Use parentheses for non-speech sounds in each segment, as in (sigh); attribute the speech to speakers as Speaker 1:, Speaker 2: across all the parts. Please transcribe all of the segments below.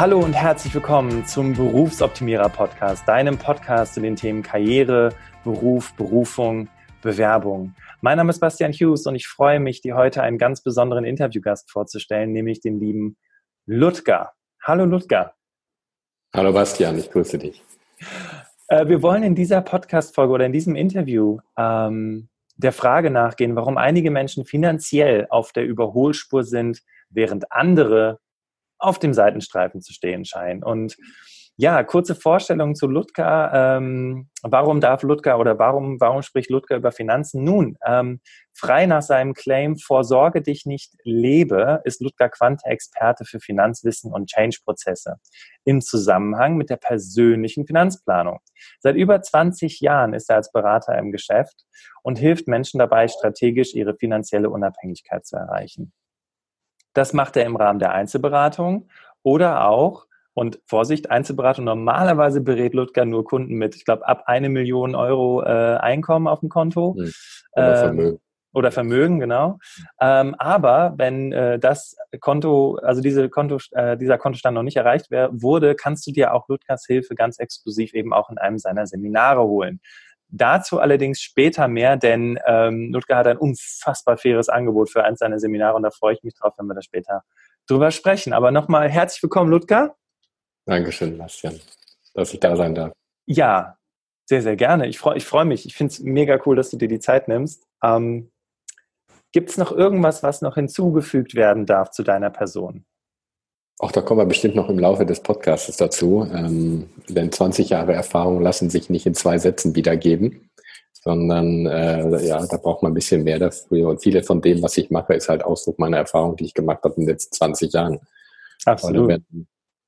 Speaker 1: Hallo und herzlich willkommen zum Berufsoptimierer Podcast, deinem Podcast zu den Themen Karriere, Beruf, Berufung, Bewerbung. Mein Name ist Bastian Hughes und ich freue mich, dir heute einen ganz besonderen Interviewgast vorzustellen, nämlich den lieben Ludger. Hallo Ludger.
Speaker 2: Hallo Bastian, ich grüße dich.
Speaker 1: Äh, wir wollen in dieser Podcast-Folge oder in diesem Interview ähm, der Frage nachgehen, warum einige Menschen finanziell auf der Überholspur sind, während andere auf dem Seitenstreifen zu stehen scheinen. Und ja, kurze Vorstellung zu Ludger. Ähm, warum darf Ludger oder warum, warum spricht Ludger über Finanzen? Nun, ähm, frei nach seinem Claim Vorsorge dich nicht, lebe, ist Ludger Quante Experte für Finanzwissen und Change-Prozesse im Zusammenhang mit der persönlichen Finanzplanung. Seit über 20 Jahren ist er als Berater im Geschäft und hilft Menschen dabei, strategisch ihre finanzielle Unabhängigkeit zu erreichen. Das macht er im Rahmen der Einzelberatung oder auch und Vorsicht, Einzelberatung, normalerweise berät Ludger nur Kunden mit, ich glaube, ab eine Million Euro äh, Einkommen auf dem Konto. Mhm. Oder ähm, Vermögen. Oder Vermögen, genau. Ähm, aber wenn äh, das Konto, also diese Konto, äh, dieser Kontostand noch nicht erreicht wär, wurde, kannst du dir auch Ludgers Hilfe ganz exklusiv eben auch in einem seiner Seminare holen. Dazu allerdings später mehr, denn ähm, Ludger hat ein unfassbar faires Angebot für eins seiner Seminare und da freue ich mich drauf, wenn wir da später drüber sprechen. Aber nochmal herzlich willkommen, Ludger.
Speaker 2: Dankeschön, Bastian, dass ich da sein darf.
Speaker 1: Ja, sehr, sehr gerne. Ich freue ich freu mich. Ich finde es mega cool, dass du dir die Zeit nimmst. Ähm, Gibt es noch irgendwas, was noch hinzugefügt werden darf zu deiner Person?
Speaker 2: Auch da kommen wir bestimmt noch im Laufe des Podcasts dazu. Ähm, denn 20 Jahre Erfahrung lassen sich nicht in zwei Sätzen wiedergeben, sondern äh, ja, da braucht man ein bisschen mehr dafür. Und viele von dem, was ich mache, ist halt Ausdruck meiner Erfahrung, die ich gemacht habe in den letzten 20 Jahren.
Speaker 1: Absolut.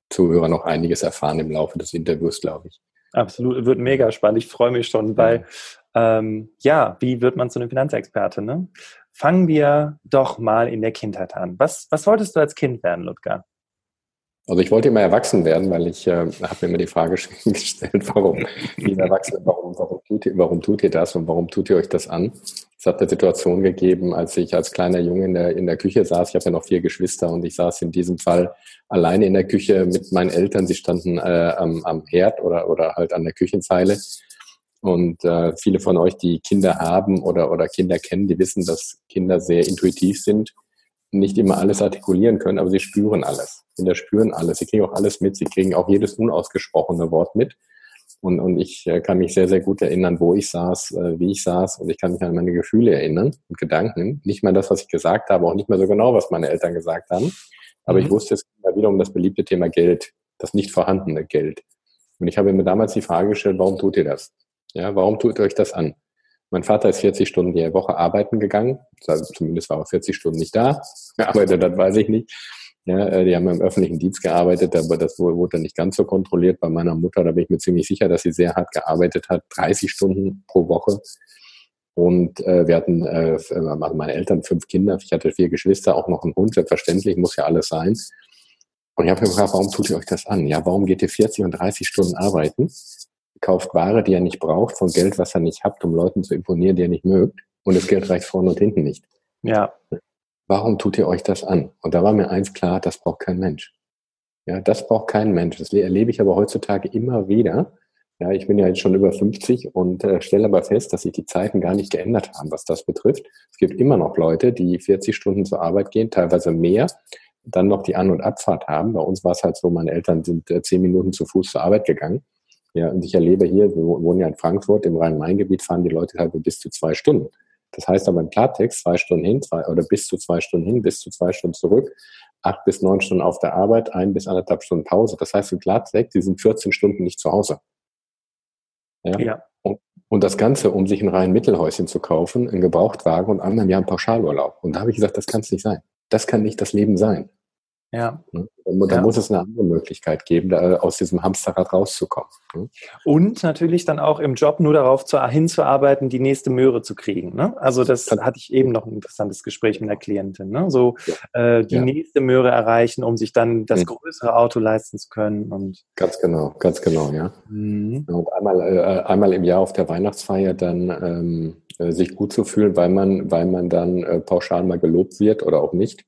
Speaker 2: Zuhörer noch einiges erfahren im Laufe des Interviews, glaube ich.
Speaker 1: Absolut, wird mega spannend. Ich freue mich schon, weil ähm, ja, wie wird man zu einem Finanzexperte? Ne? Fangen wir doch mal in der Kindheit an. Was, was wolltest du als Kind werden, Ludger?
Speaker 2: Also ich wollte immer erwachsen werden, weil ich äh, habe mir immer die Frage (laughs) gestellt, warum, wie Erwachsene, warum, warum, tut ihr, warum tut ihr das und warum tut ihr euch das an? Es hat eine Situation gegeben, als ich als kleiner Junge in der, in der Küche saß. Ich habe ja noch vier Geschwister und ich saß in diesem Fall alleine in der Küche mit meinen Eltern. Sie standen äh, am, am Herd oder, oder halt an der Küchenzeile. Und äh, viele von euch, die Kinder haben oder, oder Kinder kennen, die wissen, dass Kinder sehr intuitiv sind nicht immer alles artikulieren können, aber sie spüren alles. Kinder spüren alles. Sie kriegen auch alles mit. Sie kriegen auch jedes unausgesprochene Wort mit. Und, und ich äh, kann mich sehr, sehr gut erinnern, wo ich saß, äh, wie ich saß. Und ich kann mich an meine Gefühle erinnern und Gedanken. Nicht mal das, was ich gesagt habe, auch nicht mehr so genau, was meine Eltern gesagt haben. Aber mhm. ich wusste es immer wieder um das beliebte Thema Geld, das nicht vorhandene Geld. Und ich habe mir damals die Frage gestellt, warum tut ihr das? Ja, warum tut ihr euch das an? Mein Vater ist 40 Stunden die Woche arbeiten gegangen. Also zumindest war er 40 Stunden nicht da. Gearbeitet hat, weiß ich nicht. Ja, äh, die haben im öffentlichen Dienst gearbeitet, aber das wurde nicht ganz so kontrolliert. Bei meiner Mutter, da bin ich mir ziemlich sicher, dass sie sehr hart gearbeitet hat, 30 Stunden pro Woche. Und äh, wir hatten, äh, also meine Eltern, fünf Kinder, ich hatte vier Geschwister, auch noch einen Hund, selbstverständlich, muss ja alles sein. Und ich habe gefragt, warum tut ihr euch das an? Ja, warum geht ihr 40 und 30 Stunden arbeiten? Kauft Ware, die er nicht braucht, von Geld, was er nicht hat, um Leuten zu imponieren, die er nicht mögt. Und das Geld reicht vorne und hinten nicht.
Speaker 1: Ja.
Speaker 2: Warum tut ihr euch das an? Und da war mir eins klar, das braucht kein Mensch. Ja, das braucht kein Mensch. Das erlebe ich aber heutzutage immer wieder. Ja, ich bin ja jetzt schon über 50 und äh, stelle aber fest, dass sich die Zeiten gar nicht geändert haben, was das betrifft. Es gibt immer noch Leute, die 40 Stunden zur Arbeit gehen, teilweise mehr, dann noch die An- und Abfahrt haben. Bei uns war es halt so, meine Eltern sind äh, zehn Minuten zu Fuß zur Arbeit gegangen. Ja, und ich erlebe hier, wir wohnen ja in Frankfurt, im Rhein-Main-Gebiet fahren die Leute halt bis zu zwei Stunden. Das heißt aber im Klartext zwei Stunden hin, zwei, oder bis zu zwei Stunden hin, bis zu zwei Stunden zurück, acht bis neun Stunden auf der Arbeit, ein bis anderthalb Stunden Pause. Das heißt im Klartext, die sind 14 Stunden nicht zu Hause. Ja. ja. Und, und das Ganze, um sich ein rein Mittelhäuschen zu kaufen, einen Gebrauchtwagen und einmal im Jahr einen Pauschalurlaub. Und da habe ich gesagt, das kann es nicht sein. Das kann nicht das Leben sein.
Speaker 1: Ja.
Speaker 2: Ne? Da, ja. muss es eine andere Möglichkeit geben, da aus diesem Hamsterrad rauszukommen. Ne?
Speaker 1: Und natürlich dann auch im Job nur darauf zu, hinzuarbeiten, die nächste Möhre zu kriegen. Ne? Also das hatte ich eben noch ein interessantes Gespräch mit einer Klientin. Ne? So ja. äh, die ja. nächste Möhre erreichen, um sich dann das mhm. größere Auto leisten zu können. Und
Speaker 2: ganz genau, ganz genau, ja. Mhm. Und einmal, äh, einmal im Jahr auf der Weihnachtsfeier dann ähm, äh, sich gut zu fühlen, weil man, weil man dann äh, pauschal mal gelobt wird oder auch nicht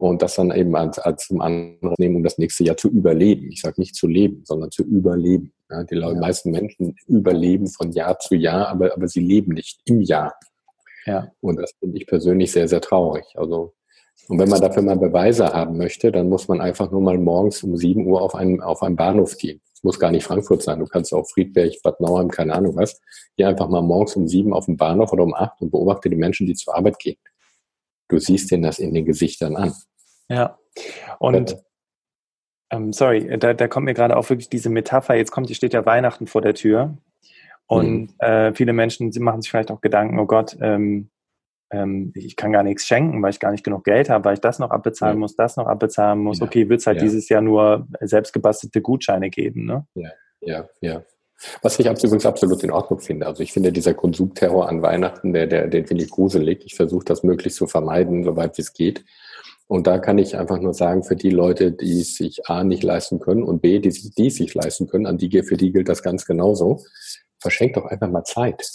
Speaker 2: und das dann eben als, als zum anderen nehmen, um das nächste Jahr zu überleben. Ich sage nicht zu leben, sondern zu überleben. Ja, die ja. meisten Menschen überleben von Jahr zu Jahr, aber, aber sie leben nicht im Jahr. Ja. Und das finde ich persönlich sehr, sehr traurig. Also, und wenn man dafür mal Beweise haben möchte, dann muss man einfach nur mal morgens um 7 Uhr auf einen, auf einen Bahnhof gehen. Es muss gar nicht Frankfurt sein. Du kannst auch Friedberg, Bad Nauheim, keine Ahnung was. Geh einfach mal morgens um 7 auf den Bahnhof oder um 8 und beobachte die Menschen, die zur Arbeit gehen. Du siehst denen das in den Gesichtern an.
Speaker 1: Ja. Und ähm, sorry, da, da kommt mir gerade auch wirklich diese Metapher, jetzt kommt, hier steht ja Weihnachten vor der Tür. Und mhm. äh, viele Menschen machen sich vielleicht auch Gedanken, oh Gott, ähm, ähm, ich kann gar nichts schenken, weil ich gar nicht genug Geld habe, weil ich das noch abbezahlen ja. muss, das noch abbezahlen muss. Ja. Okay, wird es halt ja. dieses Jahr nur selbstgebastelte Gutscheine geben, ne?
Speaker 2: Ja, ja, ja. Was ich übrigens absolut in Ordnung finde. Also ich finde dieser Konsumterror an Weihnachten, der, der, den finde ich gruselig. Ich versuche das möglichst zu vermeiden, soweit es geht. Und da kann ich einfach nur sagen, für die Leute, die es sich A nicht leisten können und B, die sich, die sich leisten können, an die, für die gilt das ganz genauso, verschenkt doch einfach mal Zeit.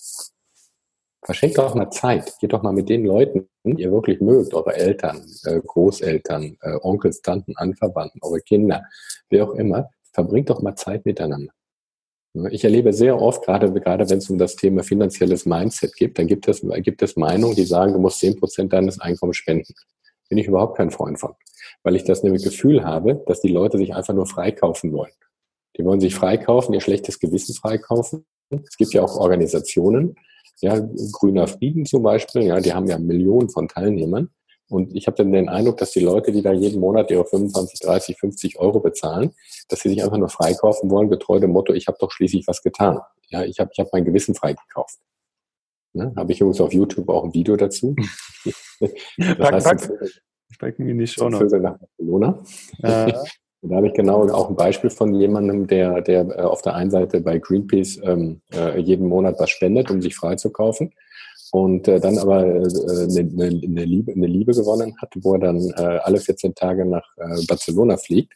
Speaker 2: Verschenkt doch mal Zeit. Geht doch mal mit den Leuten, die ihr wirklich mögt, eure Eltern, äh, Großeltern, äh, Onkels, Tanten, Anverwandten, eure Kinder, wer auch immer, verbringt doch mal Zeit miteinander. Ich erlebe sehr oft, gerade, gerade wenn es um das Thema finanzielles Mindset geht, dann gibt es, gibt es Meinungen, die sagen, du musst zehn Prozent deines Einkommens spenden bin ich überhaupt kein Freund von. Weil ich das nämlich Gefühl habe, dass die Leute sich einfach nur freikaufen wollen. Die wollen sich freikaufen, ihr schlechtes Gewissen freikaufen. Es gibt ja auch Organisationen, ja, Grüner Frieden zum Beispiel, ja, die haben ja Millionen von Teilnehmern. Und ich habe dann den Eindruck, dass die Leute, die da jeden Monat ihre 25, 30, 50 Euro bezahlen, dass sie sich einfach nur freikaufen wollen, getreu dem Motto, ich habe doch schließlich was getan. Ja, ich habe ich hab mein Gewissen freigekauft. Ne? Habe ich übrigens auf YouTube auch ein Video dazu. (laughs)
Speaker 1: das pack, heißt, pack. Ich packe mir nicht schon noch. nach Barcelona.
Speaker 2: Äh. (laughs) da habe ich genau auch ein Beispiel von jemandem, der, der äh, auf der einen Seite bei Greenpeace ähm, äh, jeden Monat was spendet, um sich frei zu kaufen. Und äh, dann aber äh, eine, eine, Liebe, eine Liebe gewonnen hat, wo er dann äh, alle 14 Tage nach äh, Barcelona fliegt.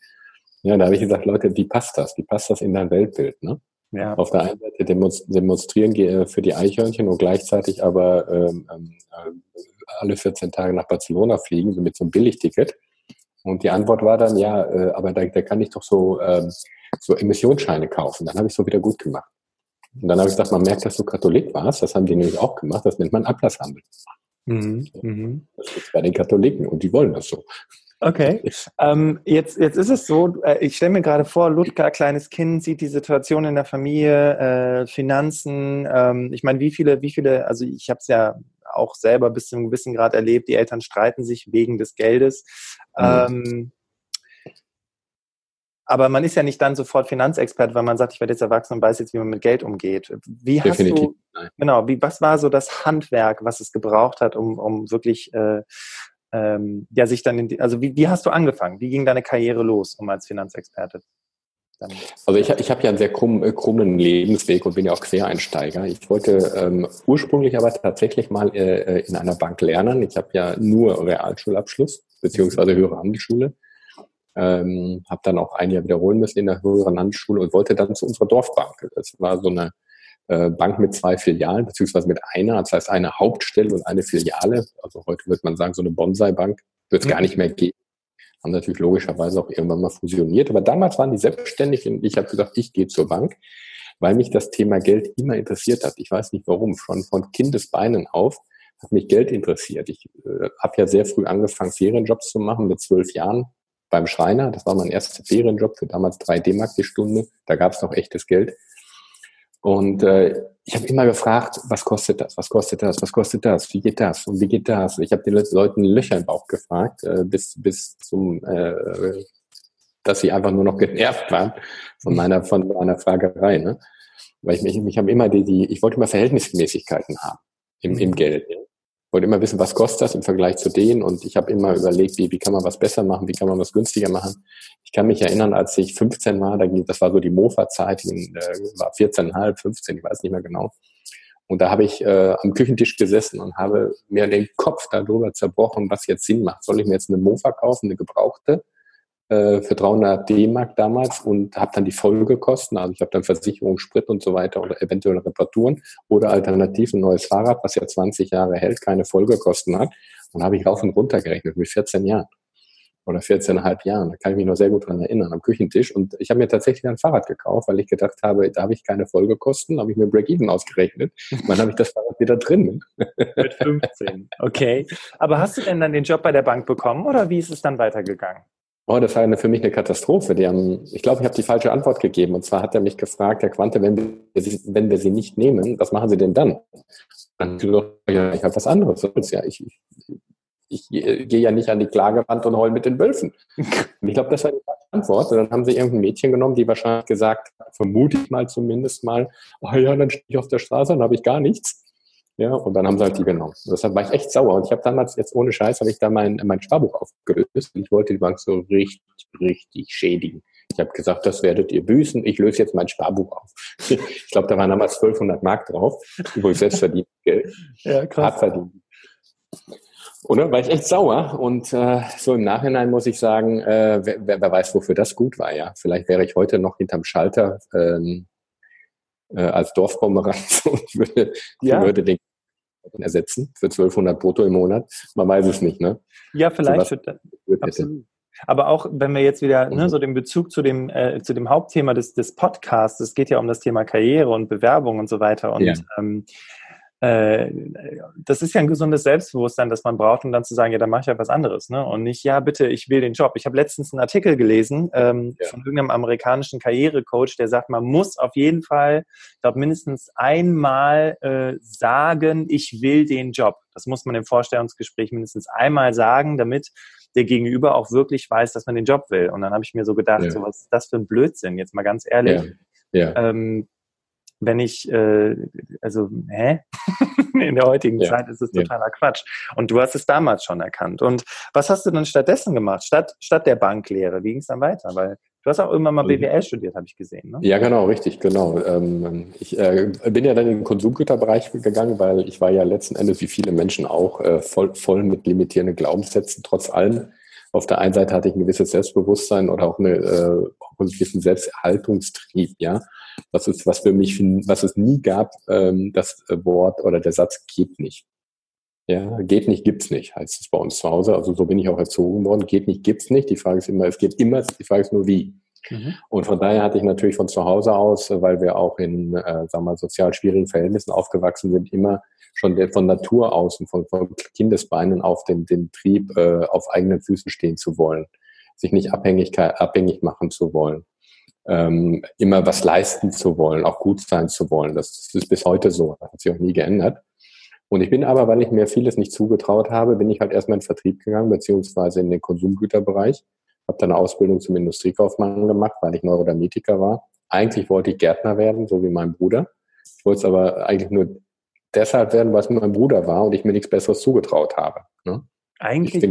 Speaker 2: Ja, da habe ich gesagt, Leute, wie passt das? Wie passt das in dein Weltbild? Ne? Ja. Auf der einen Seite demonstrieren äh, für die Eichhörnchen und gleichzeitig aber ähm, ähm äh, alle 14 Tage nach Barcelona fliegen, so mit so einem Billigticket. Und die Antwort war dann, ja, äh, aber da, da kann ich doch so, ähm, so Emissionsscheine kaufen. Dann habe ich so wieder gut gemacht. Und dann habe ich gesagt, man merkt, dass du Katholik warst. Das haben die nämlich auch gemacht. Das nennt man Ablasshandel. Mhm. Mhm. Das ist bei den Katholiken und die wollen das so.
Speaker 1: Okay. Ähm, jetzt, jetzt ist es so, äh, ich stelle mir gerade vor, Ludger, kleines Kind, sieht die Situation in der Familie, äh, Finanzen. Ähm, ich meine, wie viele, wie viele, also ich habe es ja auch selber bis zu einem gewissen Grad erlebt, die Eltern streiten sich wegen des Geldes. Mhm. Ähm, aber man ist ja nicht dann sofort Finanzexperte, weil man sagt, ich werde jetzt erwachsen und weiß jetzt, wie man mit Geld umgeht. Wie hast Definitiv. du, Nein. genau, wie, was war so das Handwerk, was es gebraucht hat, um, um wirklich äh, ähm, ja, sich dann, in die, also wie, wie hast du angefangen? Wie ging deine Karriere los, um als Finanzexperte?
Speaker 2: Dann also ich, ich habe ja einen sehr krumm, äh, krummen Lebensweg und bin ja auch Quereinsteiger. Ich wollte ähm, ursprünglich aber tatsächlich mal äh, äh in einer Bank lernen. Ich habe ja nur Realschulabschluss beziehungsweise höhere Handelsschule. Ähm, habe dann auch ein Jahr wiederholen müssen in der höheren Handelsschule und wollte dann zu unserer Dorfbank. Das war so eine Bank mit zwei Filialen, beziehungsweise mit einer, das heißt eine Hauptstelle und eine Filiale. Also heute wird man sagen, so eine Bonsai-Bank wird es mhm. gar nicht mehr geben. Haben natürlich logischerweise auch irgendwann mal fusioniert. Aber damals waren die selbstständig und ich habe gesagt, ich gehe zur Bank, weil mich das Thema Geld immer interessiert hat. Ich weiß nicht warum, schon von Kindesbeinen auf hat mich Geld interessiert. Ich äh, habe ja sehr früh angefangen, Ferienjobs zu machen, mit zwölf Jahren beim Schreiner. Das war mein erster Ferienjob für damals drei D-Mark die Stunde. Da gab es noch echtes Geld. Und äh, ich habe immer gefragt, was kostet das, was kostet das, was kostet das, wie geht das und wie geht das? Ich habe den Leuten Löcher im Bauch gefragt, äh, bis, bis zum, äh, dass sie einfach nur noch genervt waren von meiner, von meiner Fragerei. Ne? Weil ich mich, ich habe immer die, die, ich wollte immer Verhältnismäßigkeiten haben im, im Geld. Ja? Wollte immer wissen, was kostet das im Vergleich zu denen und ich habe immer überlegt, wie, wie kann man was besser machen, wie kann man was günstiger machen. Ich kann mich erinnern, als ich 15 war, das war so die Mofa-Zeit, äh, war 14,5, 15, ich weiß nicht mehr genau. Und da habe ich äh, am Küchentisch gesessen und habe mir den Kopf darüber zerbrochen, was jetzt Sinn macht. Soll ich mir jetzt eine Mofa kaufen, eine gebrauchte? Äh, für 300 D-Mark damals und habe dann die Folgekosten, also ich habe dann Versicherung, Sprit und so weiter oder eventuelle Reparaturen oder alternativ ein neues Fahrrad, was ja 20 Jahre hält, keine Folgekosten hat und habe ich rauf und runter gerechnet mit 14 Jahren. oder 14,5 Jahren. Da kann ich mich noch sehr gut dran erinnern, am Küchentisch. Und ich habe mir tatsächlich ein Fahrrad gekauft, weil ich gedacht habe, da habe ich keine Folgekosten, habe ich mir Break-Even ausgerechnet. Dann habe ich das Fahrrad wieder drin.
Speaker 1: Mit 15. Okay. Aber hast du denn dann den Job bei der Bank bekommen oder wie ist es dann weitergegangen?
Speaker 2: Oh, das war eine, für mich eine Katastrophe. Die haben, ich glaube, ich habe die falsche Antwort gegeben. Und zwar hat er mich gefragt, Herr Quante, wenn wir, sie, wenn wir sie nicht nehmen, was machen Sie denn dann? Dann ich gesagt, ja, ich habe was anderes. Ja, ich, ich, ich gehe ja nicht an die Klagewand und heul mit den Wölfen. Und (laughs) ich glaube, das war die Antwort. Und dann haben sie irgendein Mädchen genommen, die wahrscheinlich gesagt, vermute ich mal zumindest mal, oh ja, dann stehe ich auf der Straße und habe ich gar nichts. Ja, und dann haben sie halt die genommen. Deshalb war ich echt sauer. Und ich habe damals, jetzt ohne Scheiß, habe ich da mein, mein Sparbuch aufgelöst. Und ich wollte die Bank so richtig, richtig schädigen. Ich habe gesagt, das werdet ihr büßen. Ich löse jetzt mein Sparbuch auf. (laughs) Ich glaube, da waren damals 1200 Mark drauf, wo ich selbst verdient (laughs) Geld. Ja, krass. Hart verdient. Oder? War ich echt sauer. Und äh, so im Nachhinein muss ich sagen, äh, wer, wer weiß, wofür das gut war, ja. Vielleicht wäre ich heute noch hinterm Schalter ähm, äh, als Dorfpomeranz (laughs) und würde, ja. würde den ersetzen für 1200 brutto im Monat. Man weiß es nicht, ne?
Speaker 1: Ja, vielleicht. So absolut. Aber auch wenn wir jetzt wieder ne, mhm. so den Bezug zu dem, äh, zu dem Hauptthema des, des Podcasts, es geht ja um das Thema Karriere und Bewerbung und so weiter. Und ja. ähm, äh, das ist ja ein gesundes Selbstbewusstsein, das man braucht, um dann zu sagen, ja, dann mache ich ja was anderes. Ne? Und nicht, ja, bitte, ich will den Job. Ich habe letztens einen Artikel gelesen ähm, ja. von irgendeinem amerikanischen Karrierecoach, der sagt, man muss auf jeden Fall, ich glaube, mindestens einmal äh, sagen, ich will den Job. Das muss man im Vorstellungsgespräch mindestens einmal sagen, damit der Gegenüber auch wirklich weiß, dass man den Job will. Und dann habe ich mir so gedacht, ja. so was ist das für ein Blödsinn, jetzt mal ganz ehrlich. Ja. Ja. Ähm, wenn ich, äh, also, hä? (laughs) In der heutigen ja. Zeit ist es totaler ja. Quatsch. Und du hast es damals schon erkannt. Und was hast du dann stattdessen gemacht, statt, statt der Banklehre? Wie ging es dann weiter? Weil du hast auch immer mal BWL mhm. studiert, habe ich gesehen. Ne?
Speaker 2: Ja, genau, richtig, genau. Ähm, ich äh, bin ja dann in den Konsumgüterbereich gegangen, weil ich war ja letzten Endes, wie viele Menschen auch, äh, voll, voll mit limitierenden Glaubenssätzen, trotz allem. Auf der einen Seite hatte ich ein gewisses Selbstbewusstsein oder auch, eine, äh, auch einen gewissen Selbsterhaltungstrieb, ja was ist, was für mich, was es nie gab, ähm, das Wort oder der Satz geht nicht. Ja, geht nicht, gibt's nicht, heißt es bei uns zu Hause. Also so bin ich auch erzogen worden. Geht nicht, gibt's nicht. Die Frage ist immer, es geht immer, die Frage ist nur wie. Mhm. Und von daher hatte ich natürlich von zu Hause aus, weil wir auch in, äh, sagen wir mal, sozial schwierigen Verhältnissen aufgewachsen sind, immer schon von Natur aus und von, von Kindesbeinen auf den, den Trieb, äh, auf eigenen Füßen stehen zu wollen, sich nicht Abhängigkeit, abhängig machen zu wollen ähm, immer was leisten zu wollen, auch gut sein zu wollen. Das ist bis heute so, das hat sich auch nie geändert. Und ich bin aber, weil ich mir vieles nicht zugetraut habe, bin ich halt erstmal in den Vertrieb gegangen, beziehungsweise in den Konsumgüterbereich. Habe dann eine Ausbildung zum Industriekaufmann gemacht, weil ich Neurodermetiker war. Eigentlich wollte ich Gärtner werden, so wie mein Bruder. Ich wollte es aber eigentlich nur deshalb werden, weil es mein Bruder war und ich mir nichts Besseres zugetraut habe. Ne?
Speaker 1: Eigentlich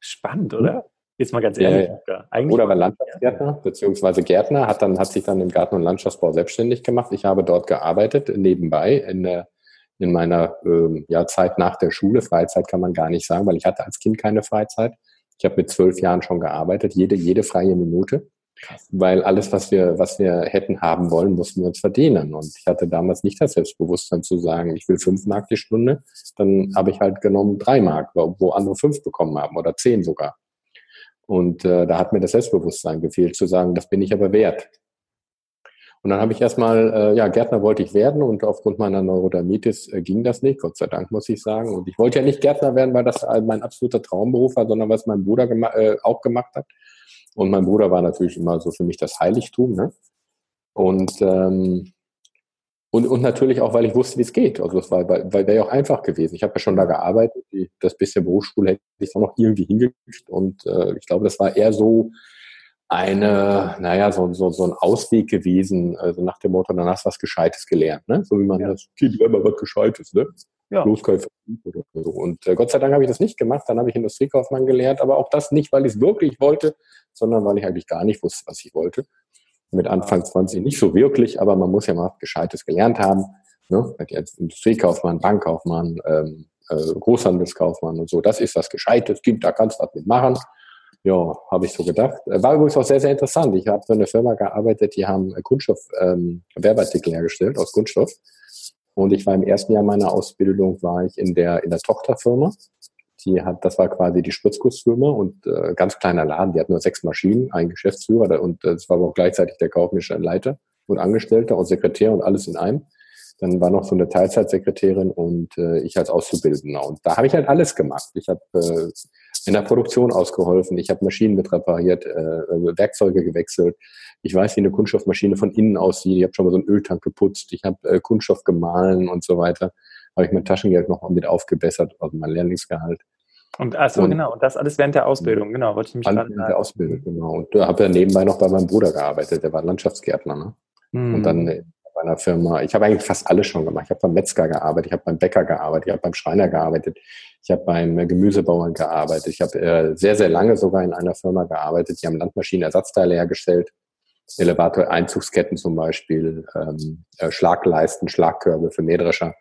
Speaker 1: spannend, oder? Jetzt mal ganz ehrlich. Ja,
Speaker 2: ja. Oder war Landschaftsgärtner, beziehungsweise Gärtner, hat dann, hat sich dann im Garten- und Landschaftsbau selbstständig gemacht. Ich habe dort gearbeitet, nebenbei, in der, in meiner, ähm, ja, Zeit nach der Schule. Freizeit kann man gar nicht sagen, weil ich hatte als Kind keine Freizeit. Ich habe mit zwölf Jahren schon gearbeitet, jede, jede freie Minute. Krass. Weil alles, was wir, was wir hätten haben wollen, mussten wir uns verdienen. Und ich hatte damals nicht das Selbstbewusstsein zu sagen, ich will fünf Mark die Stunde. Dann habe ich halt genommen drei Mark, wo andere fünf bekommen haben oder zehn sogar. Und äh, da hat mir das Selbstbewusstsein gefehlt, zu sagen, das bin ich aber wert. Und dann habe ich erstmal, äh, ja, Gärtner wollte ich werden und aufgrund meiner Neurodermitis äh, ging das nicht, Gott sei Dank, muss ich sagen. Und ich wollte ja nicht Gärtner werden, weil das mein absoluter Traumberuf war, sondern was mein Bruder gema äh, auch gemacht hat. Und mein Bruder war natürlich immer so für mich das Heiligtum. Ne? Und ähm, und, und natürlich auch, weil ich wusste, wie es geht. Also das war, weil, weil wäre ja auch einfach gewesen. Ich habe ja schon da gearbeitet. Die, das bisschen Berufsschule hätte ich auch noch irgendwie hingekriegt. Und äh, ich glaube, das war eher so eine, naja, so, so, so ein Ausweg gewesen, also nach dem Motto, dann hast du was Gescheites gelernt, ne? So wie man ja. das, Kind immer was Gescheites, ne? Ja. Kein oder so. Und äh, Gott sei Dank habe ich das nicht gemacht. Dann habe ich Industriekaufmann gelernt, aber auch das nicht, weil ich es wirklich wollte, sondern weil ich eigentlich gar nicht wusste, was ich wollte mit Anfang 20 nicht so wirklich, aber man muss ja mal Gescheites gelernt haben. Ne? Jetzt Industriekaufmann, Bankkaufmann, ähm, äh, Großhandelskaufmann und so. Das ist das Gescheites, gibt, da kannst du was mitmachen. Ja, habe ich so gedacht. Äh, war übrigens auch sehr, sehr interessant. Ich habe für eine Firma gearbeitet, die haben Kunststoff, ähm, Werbeartikel hergestellt aus Kunststoff. Und ich war im ersten Jahr meiner Ausbildung, war ich in der, in der Tochterfirma. Die hat, das war quasi die Spritzgussfirma und äh, ganz kleiner Laden, die hat nur sechs Maschinen, ein Geschäftsführer und das war aber auch gleichzeitig der kaufmännische Leiter und Angestellter und Sekretär und alles in einem. Dann war noch so eine Teilzeitsekretärin und äh, ich als Auszubildender. Und da habe ich halt alles gemacht. Ich habe äh, in der Produktion ausgeholfen, ich habe Maschinen mit repariert, äh, Werkzeuge gewechselt. Ich weiß, wie eine Kunststoffmaschine von innen aussieht. Ich habe schon mal so einen Öltank geputzt. Ich habe äh, Kunststoff gemahlen und so weiter. Habe ich mein Taschengeld noch mit aufgebessert, also mein Lehrlingsgehalt.
Speaker 1: Und achso, und, genau, und das alles während der Ausbildung, genau, wollte ich mich
Speaker 2: alles während der Ausbildung, genau. Und da habe ja nebenbei noch bei meinem Bruder gearbeitet, der war Landschaftsgärtner, ne? Mhm. Und dann bei einer Firma, ich habe eigentlich fast alles schon gemacht. Ich habe beim Metzger gearbeitet, ich habe beim Bäcker gearbeitet, ich habe beim Schreiner gearbeitet, ich habe beim äh, Gemüsebauern gearbeitet, ich habe äh, sehr, sehr lange sogar in einer Firma gearbeitet, die haben Landmaschinenersatzteile hergestellt, Elevator-Einzugsketten zum Beispiel, ähm, äh, Schlagleisten, Schlagkörbe für Mähdrescher.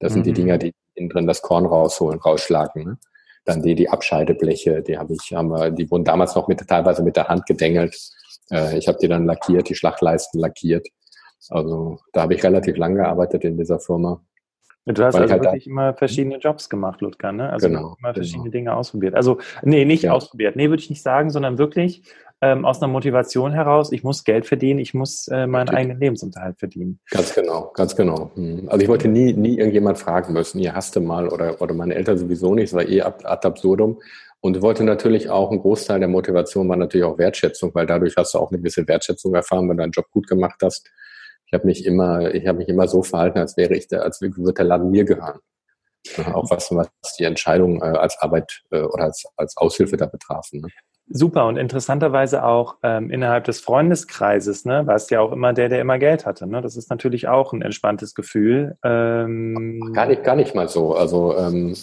Speaker 2: Das mhm. sind die mhm. Dinger, die innen drin das Korn rausholen, rausschlagen. Ne? Dann die, die Abscheidebleche, die habe ich, haben wir, die wurden damals noch mit, teilweise mit der Hand gedengelt. Äh, ich habe die dann lackiert, die Schlagleisten lackiert. Also da habe ich relativ lang gearbeitet in dieser Firma.
Speaker 1: Du hast also halt wirklich immer verschiedene Jobs gemacht, Ludger, ne? Also genau, immer verschiedene genau. Dinge ausprobiert. Also, nee, nicht ja. ausprobiert. Nee, würde ich nicht sagen, sondern wirklich ähm, aus einer Motivation heraus, ich muss Geld verdienen, ich muss äh, meinen eigenen Lebensunterhalt verdienen.
Speaker 2: Ganz genau, ganz genau. Hm. Also ich wollte nie, nie irgendjemand fragen müssen, ihr hasste mal oder, oder meine Eltern sowieso nicht, es war eh ad, ad absurdum. Und wollte natürlich auch, ein Großteil der Motivation war natürlich auch Wertschätzung, weil dadurch hast du auch eine gewisse Wertschätzung erfahren, wenn du deinen Job gut gemacht hast ich habe mich immer, ich habe mich immer so verhalten, als wäre ich der, als würde der Laden mir gehören. auch was, was die Entscheidung äh, als Arbeit äh, oder als, als Aushilfe da betrafen. Ne?
Speaker 1: Super und interessanterweise auch ähm, innerhalb des Freundeskreises, ne, warst ja auch immer der, der immer Geld hatte. Ne? Das ist natürlich auch ein entspanntes Gefühl.
Speaker 2: Ähm, gar nicht, gar nicht mal so. Also ähm,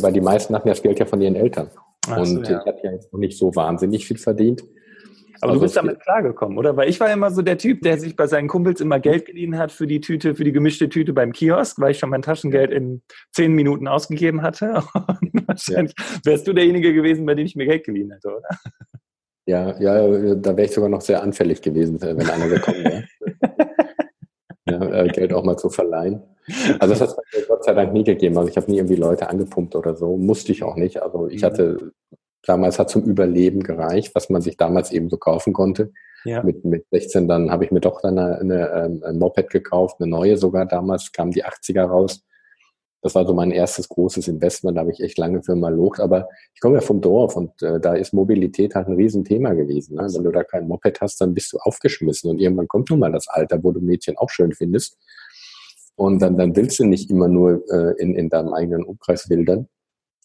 Speaker 2: weil die meisten hatten das Geld ja von ihren Eltern. Ach und so, ja. ich habe ja jetzt noch nicht so wahnsinnig viel verdient.
Speaker 1: Aber also du bist damit klargekommen, oder? Weil ich war immer so der Typ, der sich bei seinen Kumpels immer Geld geliehen hat für die Tüte, für die gemischte Tüte beim Kiosk, weil ich schon mein Taschengeld in zehn Minuten ausgegeben hatte. (laughs) Und wahrscheinlich wärst du derjenige gewesen, bei dem ich mir Geld geliehen hätte, oder?
Speaker 2: Ja, ja, da wäre ich sogar noch sehr anfällig gewesen, wenn einer gekommen wäre. (laughs) ja, äh, Geld auch mal zu verleihen. Also das hat es Gott sei Dank nie gegeben. Also ich habe nie irgendwie Leute angepumpt oder so. Musste ich auch nicht. Also ich mhm. hatte damals hat zum Überleben gereicht, was man sich damals eben so kaufen konnte. Ja. Mit, mit 16 dann habe ich mir doch dann eine, eine, ähm, ein Moped gekauft, eine neue sogar damals, kam die 80er raus. Das war so mein erstes großes Investment, da habe ich echt lange für mal locht. Aber ich komme ja vom Dorf und äh, da ist Mobilität halt ein Riesenthema gewesen. Ne? Wenn du da kein Moped hast, dann bist du aufgeschmissen. Und irgendwann kommt nun mal das Alter, wo du Mädchen auch schön findest. Und dann, dann willst du nicht immer nur äh, in, in deinem eigenen Umkreis wildern,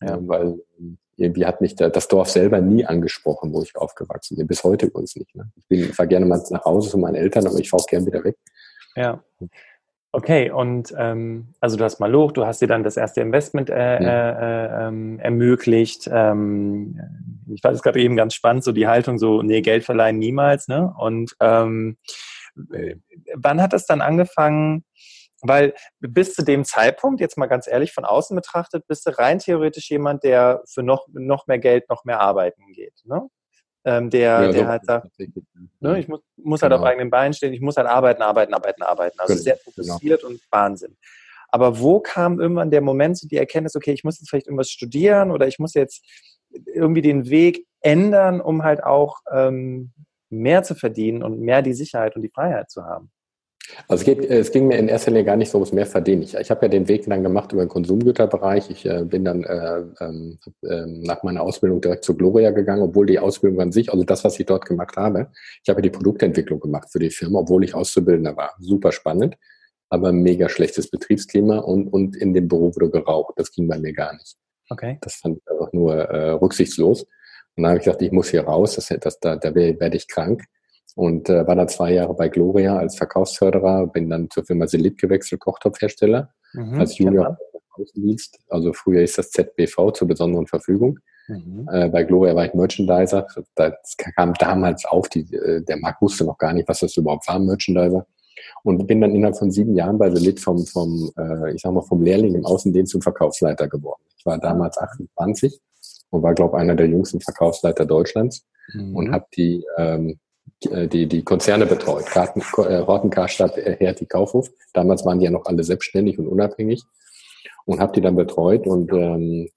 Speaker 2: ja. weil irgendwie hat mich da, das Dorf selber nie angesprochen, wo ich aufgewachsen bin. Bis heute übrigens nicht. Ne? Ich bin, fahre gerne mal nach Hause zu meinen Eltern, aber ich fahre auch gern wieder weg.
Speaker 1: Ja. Okay, und ähm, also du hast mal Loch, du hast dir dann das erste Investment äh, ja. äh, äh, ermöglicht. Ähm, ich fand es gerade eben ganz spannend, so die Haltung, so, nee, Geld verleihen niemals, ne? Und ähm, wann hat das dann angefangen, weil bis zu dem Zeitpunkt, jetzt mal ganz ehrlich von außen betrachtet, bist du rein theoretisch jemand, der für noch, noch mehr Geld noch mehr arbeiten geht. Ne? Ähm, der, ja, der halt sagt, ne, ich muss, muss genau. halt auf genau. eigenen Beinen stehen, ich muss halt arbeiten, arbeiten, arbeiten, arbeiten. Also genau. sehr fokussiert genau. und Wahnsinn. Aber wo kam irgendwann der Moment, so die Erkenntnis, okay, ich muss jetzt vielleicht irgendwas studieren oder ich muss jetzt irgendwie den Weg ändern, um halt auch ähm, mehr zu verdienen und mehr die Sicherheit und die Freiheit zu haben?
Speaker 2: Also es, geht, es ging mir in erster Linie gar nicht so ums mehr verdienen. Ich, ich habe ja den Weg dann gemacht über den Konsumgüterbereich. Ich äh, bin dann äh, ähm, äh, nach meiner Ausbildung direkt zu Gloria gegangen, obwohl die Ausbildung an sich, also das, was ich dort gemacht habe, ich habe die Produktentwicklung gemacht für die Firma, obwohl ich Auszubildender war. Super spannend, aber mega schlechtes Betriebsklima und, und in dem Büro wurde geraucht. Das ging bei mir gar nicht. Okay. Das fand ich einfach nur äh, rücksichtslos. Und dann habe ich gedacht, ich muss hier raus, das, das, da, da werde ich krank und äh, war dann zwei Jahre bei Gloria als Verkaufsförderer, bin dann zur Firma Selit gewechselt, Kochtopfhersteller, mhm, als Junior Außendienst. Also früher ist das ZBV zur besonderen Verfügung. Mhm. Äh, bei Gloria war ich Merchandiser. Das kam damals auf, die, äh, der Markt wusste noch gar nicht, was das überhaupt war, Merchandiser. Und bin dann innerhalb von sieben Jahren bei Selit vom, vom äh, ich sag mal, vom Lehrling im Außendienst zum Verkaufsleiter geworden. Ich war damals 28 und war, glaube ich, einer der jüngsten Verkaufsleiter Deutschlands mhm. und habe die ähm, äh, die, die Konzerne betreut. Karten, äh, Horten, Karstadt, äh, Hertie, Kaufhof. Damals waren die ja noch alle selbstständig und unabhängig und habe die dann betreut und ähm,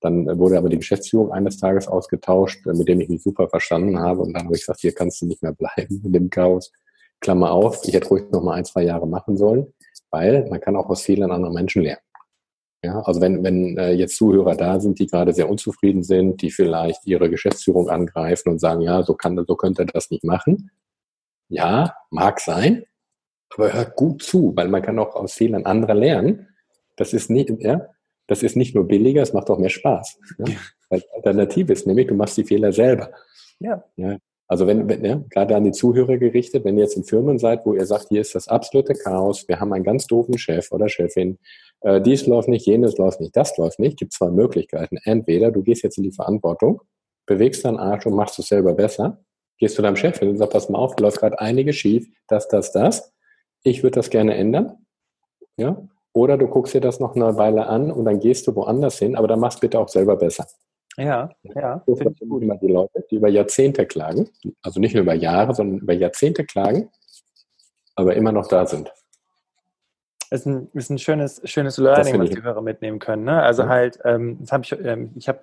Speaker 2: Dann wurde aber die Geschäftsführung eines Tages ausgetauscht, mit dem ich mich super verstanden habe. Und dann habe ich gesagt, hier kannst du nicht mehr bleiben in dem Chaos. Klammer auf, ich hätte ruhig noch mal ein, zwei Jahre machen sollen, weil man kann auch aus Fehlern anderer Menschen lernen. Ja, also wenn, wenn äh, jetzt Zuhörer da sind, die gerade sehr unzufrieden sind, die vielleicht ihre Geschäftsführung angreifen und sagen, ja, so kann, so könnte er das nicht machen. Ja, mag sein, aber hört gut zu, weil man kann auch aus Fehlern anderer lernen. Das ist nicht, ja, das ist nicht nur billiger, es macht auch mehr Spaß. Ja? Weil Alternative ist nämlich, du machst die Fehler selber. Ja. ja. Also wenn, wenn ja, gerade an die Zuhörer gerichtet, wenn ihr jetzt in Firmen seid, wo ihr sagt, hier ist das absolute Chaos, wir haben einen ganz doofen Chef oder Chefin, äh, dies läuft nicht, jenes läuft nicht, das läuft nicht, gibt zwei Möglichkeiten. Entweder du gehst jetzt in die Verantwortung, bewegst deinen Arsch und machst es selber besser, gehst zu deinem Chef hin und sagst, pass mal auf, läuft gerade einiges schief, das, das, das. Ich würde das gerne ändern. Ja? Oder du guckst dir das noch eine Weile an und dann gehst du woanders hin, aber dann machst bitte auch selber besser.
Speaker 1: Ja, ja.
Speaker 2: So finde ich gut. immer die Leute, die über Jahrzehnte klagen, also nicht nur über Jahre, sondern über Jahrzehnte klagen, aber immer noch da sind.
Speaker 1: Ist ein, ist ein schönes, schönes Learning, was die Hörer mitnehmen können. Ne? Also ja. halt, ähm, das habe ich, ähm, ich habe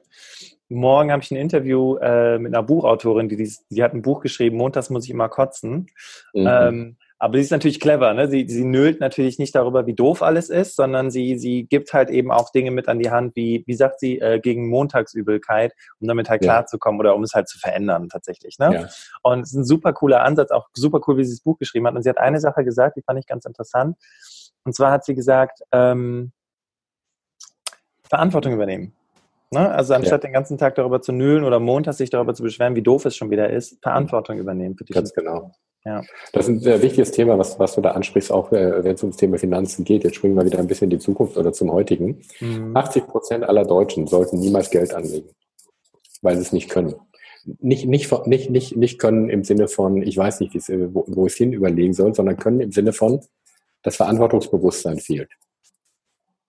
Speaker 1: morgen habe ich ein Interview äh, mit einer Buchautorin, die, die, die hat ein Buch geschrieben, Montags muss ich immer kotzen. Mhm. Ähm, aber sie ist natürlich clever, ne? Sie, sie nölt natürlich nicht darüber, wie doof alles ist, sondern sie, sie gibt halt eben auch Dinge mit an die Hand, wie, wie sagt sie, äh, gegen Montagsübelkeit, um damit halt klarzukommen oder um es halt zu verändern tatsächlich. Ne? Ja. Und es ist ein super cooler Ansatz, auch super cool, wie sie das Buch geschrieben hat. Und sie hat eine Sache gesagt, die fand ich ganz interessant. Und zwar hat sie gesagt, ähm, Verantwortung übernehmen. Ne? Also anstatt ja. den ganzen Tag darüber zu nölen oder montags sich darüber zu beschweren, wie doof es schon wieder ist, Verantwortung übernehmen
Speaker 2: für dich. Ganz genau. Ja. Das ist ein sehr wichtiges Thema, was, was du da ansprichst, auch äh, wenn es ums Thema Finanzen geht. Jetzt springen wir wieder ein bisschen in die Zukunft oder zum heutigen. Mhm. 80 Prozent aller Deutschen sollten niemals Geld anlegen, weil sie es nicht können. Nicht, nicht, nicht, nicht, nicht können im Sinne von, ich weiß nicht, wo, wo ich es hin überlegen soll, sondern können im Sinne von, das Verantwortungsbewusstsein fehlt.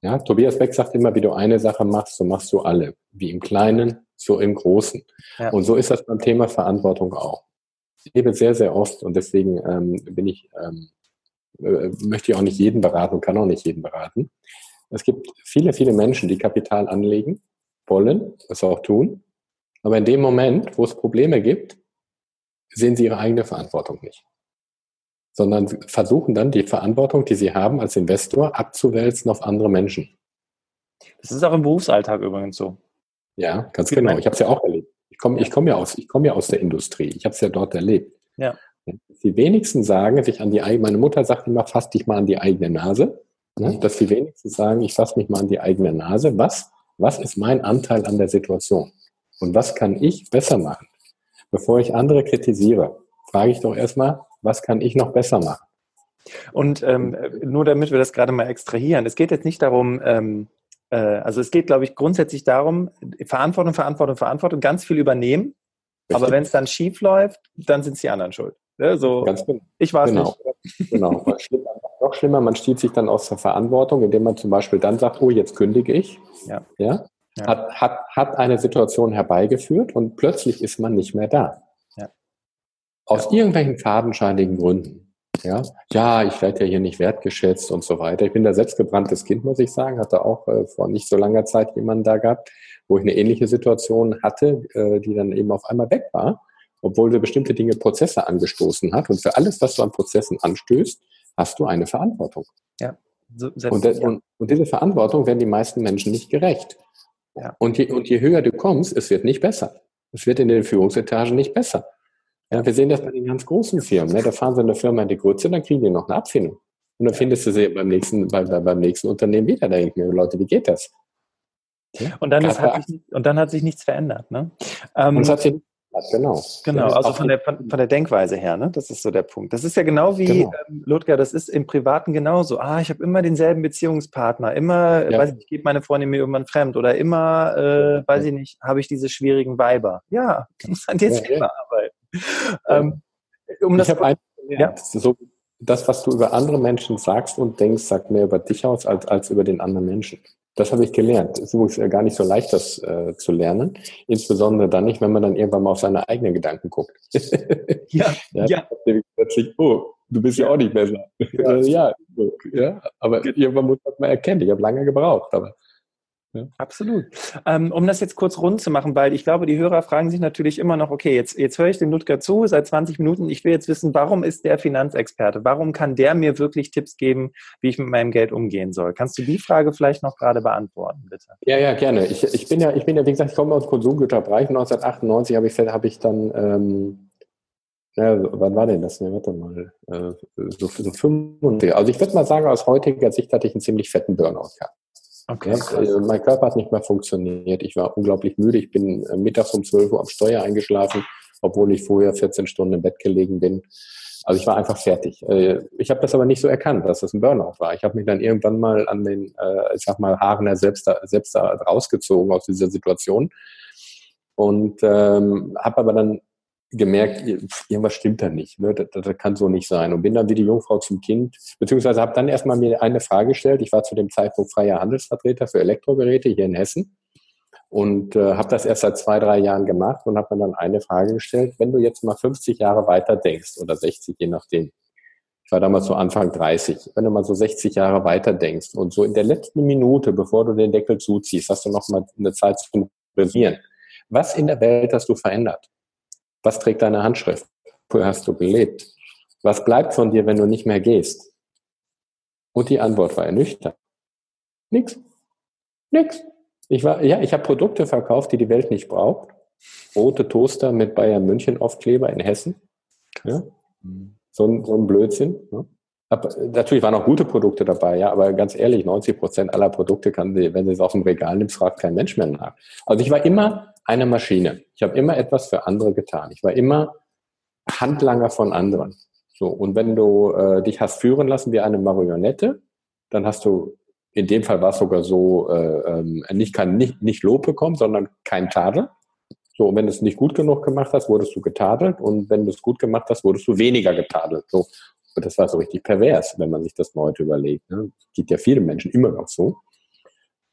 Speaker 2: Ja, Tobias Beck sagt immer, wie du eine Sache machst, so machst du alle. Wie im Kleinen, so im Großen. Ja. Und so ist das beim Thema Verantwortung auch lebe sehr, sehr oft und deswegen ähm, bin ich, ähm, äh, möchte ich auch nicht jeden beraten und kann auch nicht jeden beraten. Es gibt viele, viele Menschen, die Kapital anlegen wollen, das auch tun, aber in dem Moment, wo es Probleme gibt, sehen sie ihre eigene Verantwortung nicht, sondern versuchen dann die Verantwortung, die sie haben als Investor, abzuwälzen auf andere Menschen.
Speaker 1: Das ist auch im Berufsalltag übrigens so.
Speaker 2: Ja, ganz genau. Ich habe es ja auch erlebt. Ich komme ich komm ja, aus, ich komm ja aus der Industrie. Ich habe es ja dort erlebt. Ja. Die wenigsten sagen, sich an die eigene, meine Mutter sagt immer, fass dich mal an die eigene Nase. Ne? Dass die wenigsten sagen, ich fasse mich mal an die eigene Nase. Was, was ist mein Anteil an der Situation? Und was kann ich besser machen? Bevor ich andere kritisiere, frage ich doch erstmal, was kann ich noch besser machen?
Speaker 1: Und ähm, nur damit wir das gerade mal extrahieren, es geht jetzt nicht darum, ähm, äh, also es geht, glaube ich, grundsätzlich darum, Verantwortung, Verantwortung, Verantwortung, ganz viel übernehmen. Richtig. Aber wenn es dann schief läuft, dann sind es die anderen schuld. Ja, so, ganz genau. Ich weiß
Speaker 2: genau. nicht. Genau. (laughs) Noch schlimmer, man stiehlt sich dann aus der Verantwortung, indem man zum Beispiel dann sagt, oh, jetzt kündige ich. Ja. ja? ja. Hat, hat, hat eine Situation herbeigeführt und plötzlich ist man nicht mehr da. Ja. Aus irgendwelchen fadenscheinigen Gründen. Ja, ja, ich werde ja hier nicht wertgeschätzt und so weiter. Ich bin da selbstgebranntes Kind, muss ich sagen. Hatte auch äh, vor nicht so langer Zeit jemanden da gehabt, wo ich eine ähnliche Situation hatte, äh, die dann eben auf einmal weg war, obwohl sie bestimmte Dinge, Prozesse angestoßen hat. Und für alles, was du an Prozessen anstößt, hast du eine Verantwortung. Ja. So, und, ja. und, und, diese Verantwortung werden die meisten Menschen nicht gerecht. Ja. Und, je, und je höher du kommst, es wird nicht besser. Es wird in den Führungsetagen nicht besser. Ja, wir sehen das bei den ganz großen Firmen. Ne? Da fahren sie eine Firma in die Grütze, dann kriegen die noch eine Abfindung. Und dann findest du sie beim nächsten, bei, beim nächsten Unternehmen wieder. Da denken mir, Leute, wie geht das?
Speaker 1: Ja? Und, dann ist, hat sich, und dann hat sich nichts verändert. Ne? Ähm, und es hat sich Genau. Genau, also von der, von, von, der Denkweise her, ne? Das ist so der Punkt. Das ist ja genau wie, genau. ähm, Ludger, das ist im Privaten genauso. Ah, ich habe immer denselben Beziehungspartner, immer, ja. weiß ich nicht, geht meine Freundin mir irgendwann fremd oder immer, äh, weiß ich nicht, habe ich diese schwierigen Weiber. Ja, du musst an dir ja, selber arbeiten (laughs)
Speaker 2: ähm, um das ein, ja. so, das, was du über andere Menschen sagst und denkst, sagt mehr über dich aus als, als über den anderen Menschen. Das habe ich gelernt. Es ist übrigens gar nicht so leicht, das äh, zu lernen. Insbesondere dann nicht, wenn man dann irgendwann mal auf seine eigenen Gedanken guckt. ja, (laughs) ja. ja. Plötzlich, oh, du bist ja, ja auch nicht besser. Ja, (laughs) ja, ja. aber irgendwann muss man mal erkennen. Ich habe lange gebraucht, aber
Speaker 1: Ja. Absolut. Ähm, um das jetzt kurz rund zu machen, weil ich glaube, die Hörer fragen sich natürlich immer noch, okay, jetzt, jetzt höre ich dem Ludger zu seit 20 Minuten. Ich will jetzt wissen, warum ist der Finanzexperte? Warum kann der mir wirklich Tipps geben, wie ich mit meinem Geld umgehen soll? Kannst du die Frage vielleicht noch gerade beantworten, bitte?
Speaker 2: Ja, ja, gerne. Ich, ich bin ja, ich bin ja, wie gesagt, ich komme aus Konsumgüterbereich. 1998 habe ich, habe ich dann, ähm, ja, wann war denn das? Ne, warte mal, äh, so, so 95. Also ich würde mal sagen, aus heutiger Sicht hatte ich einen ziemlich fetten Burnout gehabt. Okay, ja, also mein Körper hat nicht mehr funktioniert. Ich war unglaublich müde. Ich bin äh, mittags um 12 Uhr am Steuer eingeschlafen, obwohl ich vorher 14 Stunden im Bett gelegen bin. Also ich war einfach fertig. Äh, ich habe das aber nicht so erkannt, dass das ein Burnout war. Ich habe mich dann irgendwann mal an den, äh, ich sag mal, Haaren selbst da, selbst da rausgezogen aus dieser Situation und ähm, habe aber dann gemerkt, irgendwas stimmt da nicht. Ne? Das, das, kann so nicht sein. Und bin dann wie die Jungfrau zum Kind, beziehungsweise habe dann erstmal mir eine Frage gestellt. Ich war zu dem Zeitpunkt freier Handelsvertreter für Elektrogeräte hier in Hessen und äh, habe das erst seit zwei, drei Jahren gemacht und habe mir dann eine Frage gestellt. Wenn du jetzt mal 50 Jahre weiter denkst oder 60, je nachdem. Ich war damals so Anfang 30. Wenn du mal so 60 Jahre weiter denkst und so in der letzten Minute, bevor du den Deckel zuziehst, hast du noch mal eine Zeit zum Revisieren. Was in der Welt hast du verändert? Was trägt deine Handschrift? Wo hast du gelebt? Was bleibt von dir, wenn du nicht mehr gehst? Und die Antwort war ernüchternd. Nix. Nix. Ich war, ja, ich habe Produkte verkauft, die die Welt nicht braucht. Rote Toaster mit Bayern München Aufkleber in Hessen. Ja. So, ein, so ein Blödsinn. Ja. Hab, natürlich waren auch gute Produkte dabei, ja, aber ganz ehrlich, 90 Prozent aller Produkte kann sie, wenn sie es aus dem Regal nimmt, fragt kein Mensch mehr nach. Also ich war immer eine Maschine. Ich habe immer etwas für andere getan. Ich war immer Handlanger von anderen. So, und wenn du äh, dich hast führen lassen wie eine Marionette, dann hast du, in dem Fall war es sogar so, äh, ähm, nicht, kein, nicht, nicht Lob bekommen, sondern kein Tadel. So, und wenn du es nicht gut genug gemacht hast, wurdest du getadelt. Und wenn du es gut gemacht hast, wurdest du weniger getadelt. So. Und das war so richtig pervers, wenn man sich das mal heute überlegt. Ne? Geht ja vielen Menschen immer noch so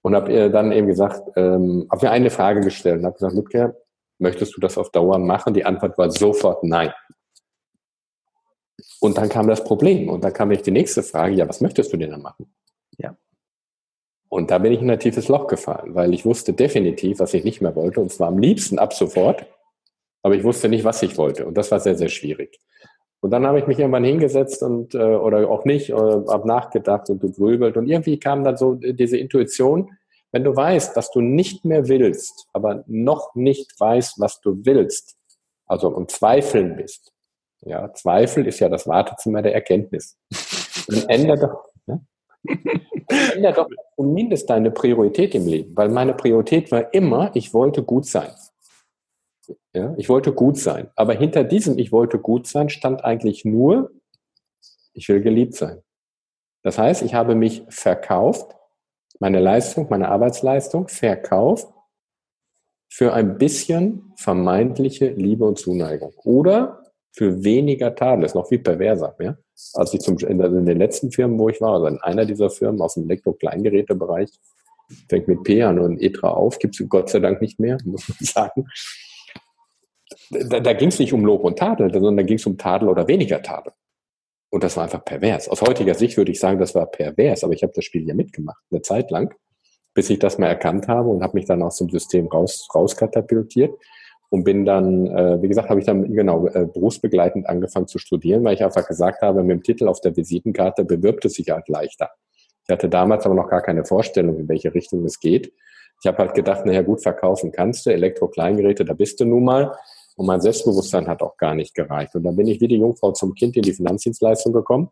Speaker 2: und habe dann eben gesagt, ähm, habe mir eine Frage gestellt und habe gesagt, Ludger, möchtest du das auf Dauer machen? Die Antwort war sofort nein. Und dann kam das Problem und dann kam ich die nächste Frage, ja, was möchtest du denn dann machen? Ja. Und da bin ich in ein tiefes Loch gefallen, weil ich wusste definitiv, was ich nicht mehr wollte und zwar am liebsten ab sofort, aber ich wusste nicht, was ich wollte und das war sehr, sehr schwierig. Und dann habe ich mich irgendwann hingesetzt und äh, oder auch nicht, äh, habe nachgedacht und gegrübelt und irgendwie kam dann so diese Intuition, wenn du weißt, dass du nicht mehr willst, aber noch nicht weißt, was du willst, also im Zweifeln bist. Ja, Zweifel ist ja das Wartezimmer der Erkenntnis. Dann ändere doch, ne? ändere doch zumindest deine Priorität im Leben, weil meine Priorität war immer, ich wollte gut sein. Ja, ich wollte gut sein. Aber hinter diesem Ich wollte gut sein stand eigentlich nur, ich will geliebt sein. Das heißt, ich habe mich verkauft, meine Leistung, meine Arbeitsleistung verkauft für ein bisschen vermeintliche Liebe und Zuneigung. Oder für weniger Tadel. Das ist noch viel perverser. Ja? Als ich zum, in, den letzten Firmen, wo ich war, also in einer dieser Firmen aus dem Elektro-Kleingerätebereich, fängt mit P an und ETRA auf, gibt es Gott sei Dank nicht mehr, (laughs) muss man sagen da, da ging es nicht um Lob und Tadel, sondern da ging es um Tadel oder weniger Tadel. Und das war einfach pervers. Aus heutiger Sicht würde ich sagen, das war pervers, aber ich habe das Spiel ja mitgemacht, eine Zeit lang, bis ich das mal erkannt habe und habe mich dann aus dem System raus, rauskatapultiert und bin dann, äh, wie gesagt, habe ich dann genau äh, berufsbegleitend angefangen zu studieren, weil ich einfach gesagt habe, mit dem Titel auf der Visitenkarte bewirbt es sich halt leichter. Ich hatte damals aber noch gar keine Vorstellung, in welche Richtung es geht. Ich habe halt gedacht, naja gut, verkaufen kannst du, Elektro-Kleingeräte, da bist du nun mal. Und mein Selbstbewusstsein hat auch gar nicht gereicht. Und dann bin ich wie die Jungfrau zum Kind in die Finanzdienstleistung gekommen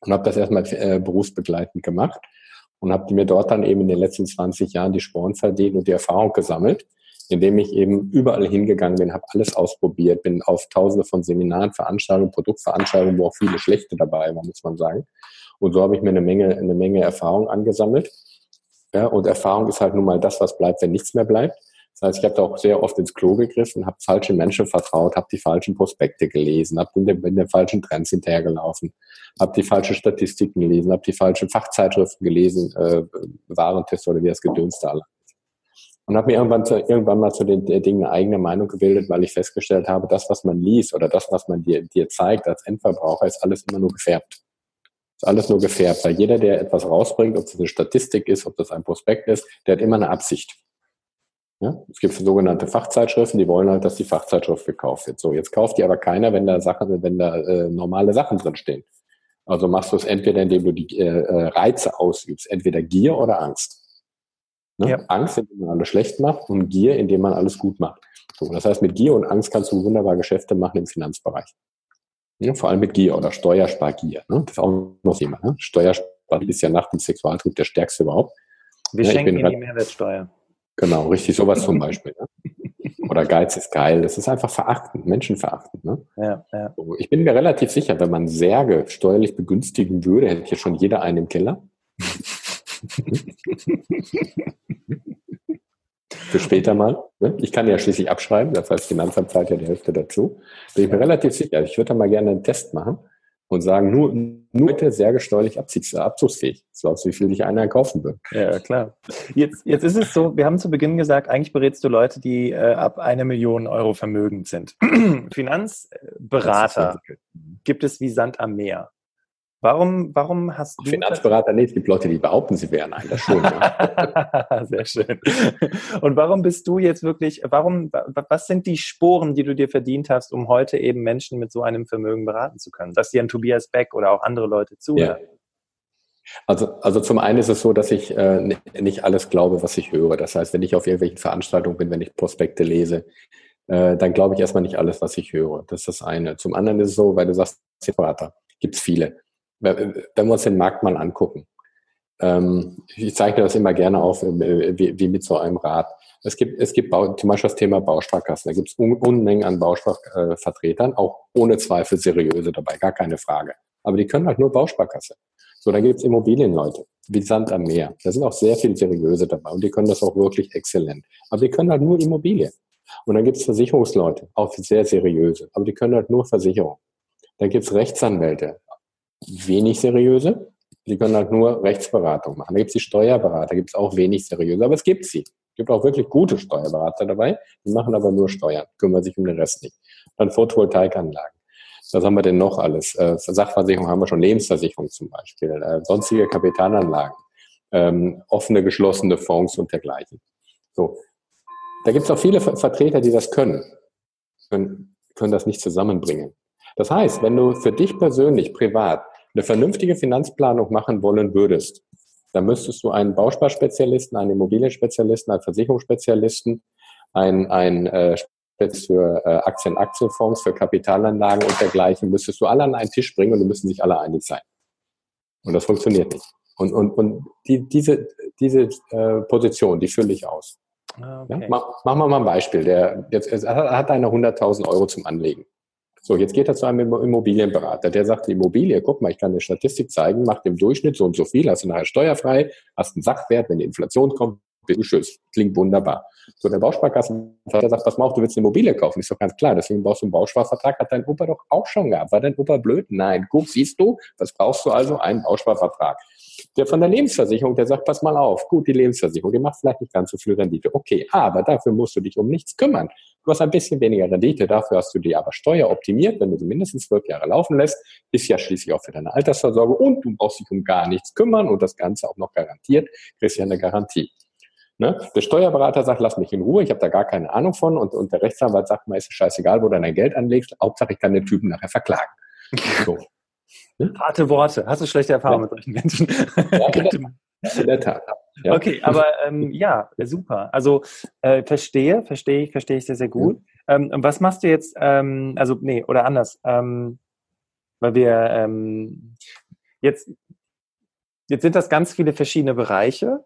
Speaker 2: und habe das erstmal äh, berufsbegleitend gemacht und habe mir dort dann eben in den letzten 20 Jahren die Sporen verdient und die Erfahrung gesammelt, indem ich eben überall hingegangen bin, habe alles ausprobiert, bin auf tausende von Seminaren, Veranstaltungen, Produktveranstaltungen, wo auch viele schlechte dabei waren, muss man sagen. Und so habe ich mir eine Menge, eine Menge Erfahrung angesammelt. Ja, und Erfahrung ist halt nun mal das, was bleibt, wenn nichts mehr bleibt. Das heißt, ich habe da auch sehr oft ins Klo gegriffen, habe falsche Menschen vertraut, habe die falschen Prospekte gelesen, habe in, in den falschen Trends hinterhergelaufen, habe die falschen Statistiken gelesen, habe die falschen Fachzeitschriften gelesen, äh, Warentest oder wie das Gedöns da und habe mir irgendwann, zu, irgendwann mal zu den Dingen eine eigene Meinung gebildet, weil ich festgestellt habe, das, was man liest oder das, was man dir, dir zeigt als Endverbraucher, ist alles immer nur gefärbt. ist alles nur gefärbt, weil jeder, der etwas rausbringt, ob das eine Statistik ist, ob das ein Prospekt ist, der hat immer eine Absicht. Ja? Es gibt sogenannte Fachzeitschriften, die wollen halt, dass die Fachzeitschrift gekauft wird. So, jetzt kauft die aber keiner, wenn da Sachen, wenn da äh, normale Sachen drin stehen. Also machst du es entweder, indem du die äh, äh, Reize ausübst, entweder Gier oder Angst. Ne? Ja. Angst, indem man alles schlecht macht und Gier, indem man alles gut macht. So, das heißt, mit Gier und Angst kannst du wunderbar Geschäfte machen im Finanzbereich. Ja, vor allem mit Gier oder Steuerspargier. Ne? Das ist auch noch Thema. Ne? Steuerspar ist ja nach dem Sexualtrieb der stärkste überhaupt.
Speaker 1: Wir ja, schenken Ihnen die Mehrwertsteuer.
Speaker 2: Genau, richtig, sowas zum Beispiel. Ne? Oder Geiz ist geil. Das ist einfach verachtend, menschenverachtend. Ne? Ja, ja. Ich bin mir relativ sicher, wenn man Särge steuerlich begünstigen würde, hätte hier schon jeder einen im Keller. (laughs) Für später mal. Ne? Ich kann ja schließlich abschreiben, das heißt, Finanzamt zahlt ja die Hälfte dazu. Bin ich mir relativ sicher. Ich würde da mal gerne einen Test machen und sagen, nur, nur bitte sehr gesteuerlich abzugsfähig. So aus wie viel dich einer kaufen würde.
Speaker 1: Ja, klar. Jetzt, jetzt ist es so, wir haben zu Beginn gesagt, eigentlich berätst du Leute, die äh, ab eine Million Euro vermögend sind. (clears throat) Finanzberater gibt es wie Sand am Meer. Warum, warum hast
Speaker 2: du. Finanzberater, nee, es gibt Leute, die behaupten, sie wären einer. Schon.
Speaker 1: Ja. (laughs) Sehr schön. Und warum bist du jetzt wirklich, warum, was sind die Sporen, die du dir verdient hast, um heute eben Menschen mit so einem Vermögen beraten zu können? Dass dir ein Tobias Beck oder auch andere Leute zuhören? Ja.
Speaker 2: Also, also zum einen ist es so, dass ich äh, nicht alles glaube, was ich höre. Das heißt, wenn ich auf irgendwelchen Veranstaltungen bin, wenn ich Prospekte lese, äh, dann glaube ich erstmal nicht alles, was ich höre. Das ist das eine. Zum anderen ist es so, weil du sagst, Berater, gibt es viele wenn wir uns den Markt mal angucken, ähm, ich zeichne das immer gerne auf, äh, wie, mit so einem Rad. Es gibt, es gibt zum Beispiel das Thema Bausparkassen. Da gibt es Unmengen an Bausparvertretern, auch ohne Zweifel seriöse dabei, gar keine Frage. Aber die können halt nur Bausparkasse. So, dann gibt es Immobilienleute, wie Sand am Meer. Da sind auch sehr viele seriöse dabei und die können das auch wirklich exzellent. Aber die können halt nur Immobilien. Und dann gibt es Versicherungsleute, auch sehr seriöse, aber die können halt nur Versicherung. Dann gibt es Rechtsanwälte, wenig seriöse. Die können halt nur Rechtsberatung machen. Da gibt es die Steuerberater, gibt es auch wenig seriöse, aber es gibt sie. Es gibt auch wirklich gute Steuerberater dabei, die machen aber nur Steuern, kümmern sich um den Rest nicht. Dann Photovoltaikanlagen. Was haben wir denn noch alles? Äh, Sachversicherung haben wir schon, Lebensversicherung zum Beispiel, äh, sonstige Kapitalanlagen, ähm, offene, geschlossene Fonds und dergleichen. So. Da gibt es auch viele Vertreter, die das können, können, können das nicht zusammenbringen. Das heißt, wenn du für dich persönlich privat eine vernünftige Finanzplanung machen wollen würdest, dann müsstest du einen Bausparspezialisten, einen Immobilienspezialisten, einen Versicherungsspezialisten, ein, ein äh, für äh, Aktien, Aktienfonds, für Kapitalanlagen und dergleichen, müsstest du alle an einen Tisch bringen und die müssen sich alle einig sein. Und das funktioniert nicht. Und, und, und die, diese, diese äh, Position, die fülle ich aus. Ah, okay. Ja? Mach, machen wir mal ein Beispiel. Der jetzt hat einer 100.000 Euro zum Anlegen. So, jetzt geht er zu einem Immobilienberater, der sagt, die Immobilie, guck mal, ich kann eine Statistik zeigen, macht im Durchschnitt so und so viel, hast du nachher steuerfrei, hast einen Sachwert, wenn die Inflation kommt, bist du schützt. Klingt wunderbar. So, der Bausparkassenvertrag sagt, mal auf, du willst eine Immobilie kaufen. Ist doch ganz klar, deswegen brauchst du einen Bausparvertrag. Hat dein Opa doch auch schon gehabt. War dein Opa blöd? Nein. Guck, siehst du, was brauchst du also? Einen Bausparvertrag. Der von der Lebensversicherung, der sagt, pass mal auf, gut, die Lebensversicherung, die macht vielleicht nicht ganz so viel Rendite. Okay, aber dafür musst du dich um nichts kümmern. Du hast ein bisschen weniger Rendite, dafür hast du die aber steueroptimiert, wenn du sie mindestens zwölf Jahre laufen lässt, ist ja schließlich auch für deine Altersvorsorge und du brauchst dich um gar nichts kümmern und das Ganze auch noch garantiert, kriegst ja eine Garantie. Ne? Der Steuerberater sagt, lass mich in Ruhe, ich habe da gar keine Ahnung von und, und der Rechtsanwalt sagt, mir ist es scheißegal, wo du dein Geld anlegst, Hauptsache ich kann den Typen nachher verklagen. (laughs)
Speaker 1: So. Harte Worte. Hast du schlechte Erfahrungen ja. mit solchen Menschen? Ja, (laughs)
Speaker 2: in der Tat.
Speaker 1: Ja. Okay, aber ähm, ja, super. Also äh, verstehe, verstehe ich, verstehe ich sehr, sehr gut. Ähm, was machst du jetzt, ähm, also nee, oder anders, ähm, weil wir ähm, jetzt, jetzt sind das ganz viele verschiedene Bereiche.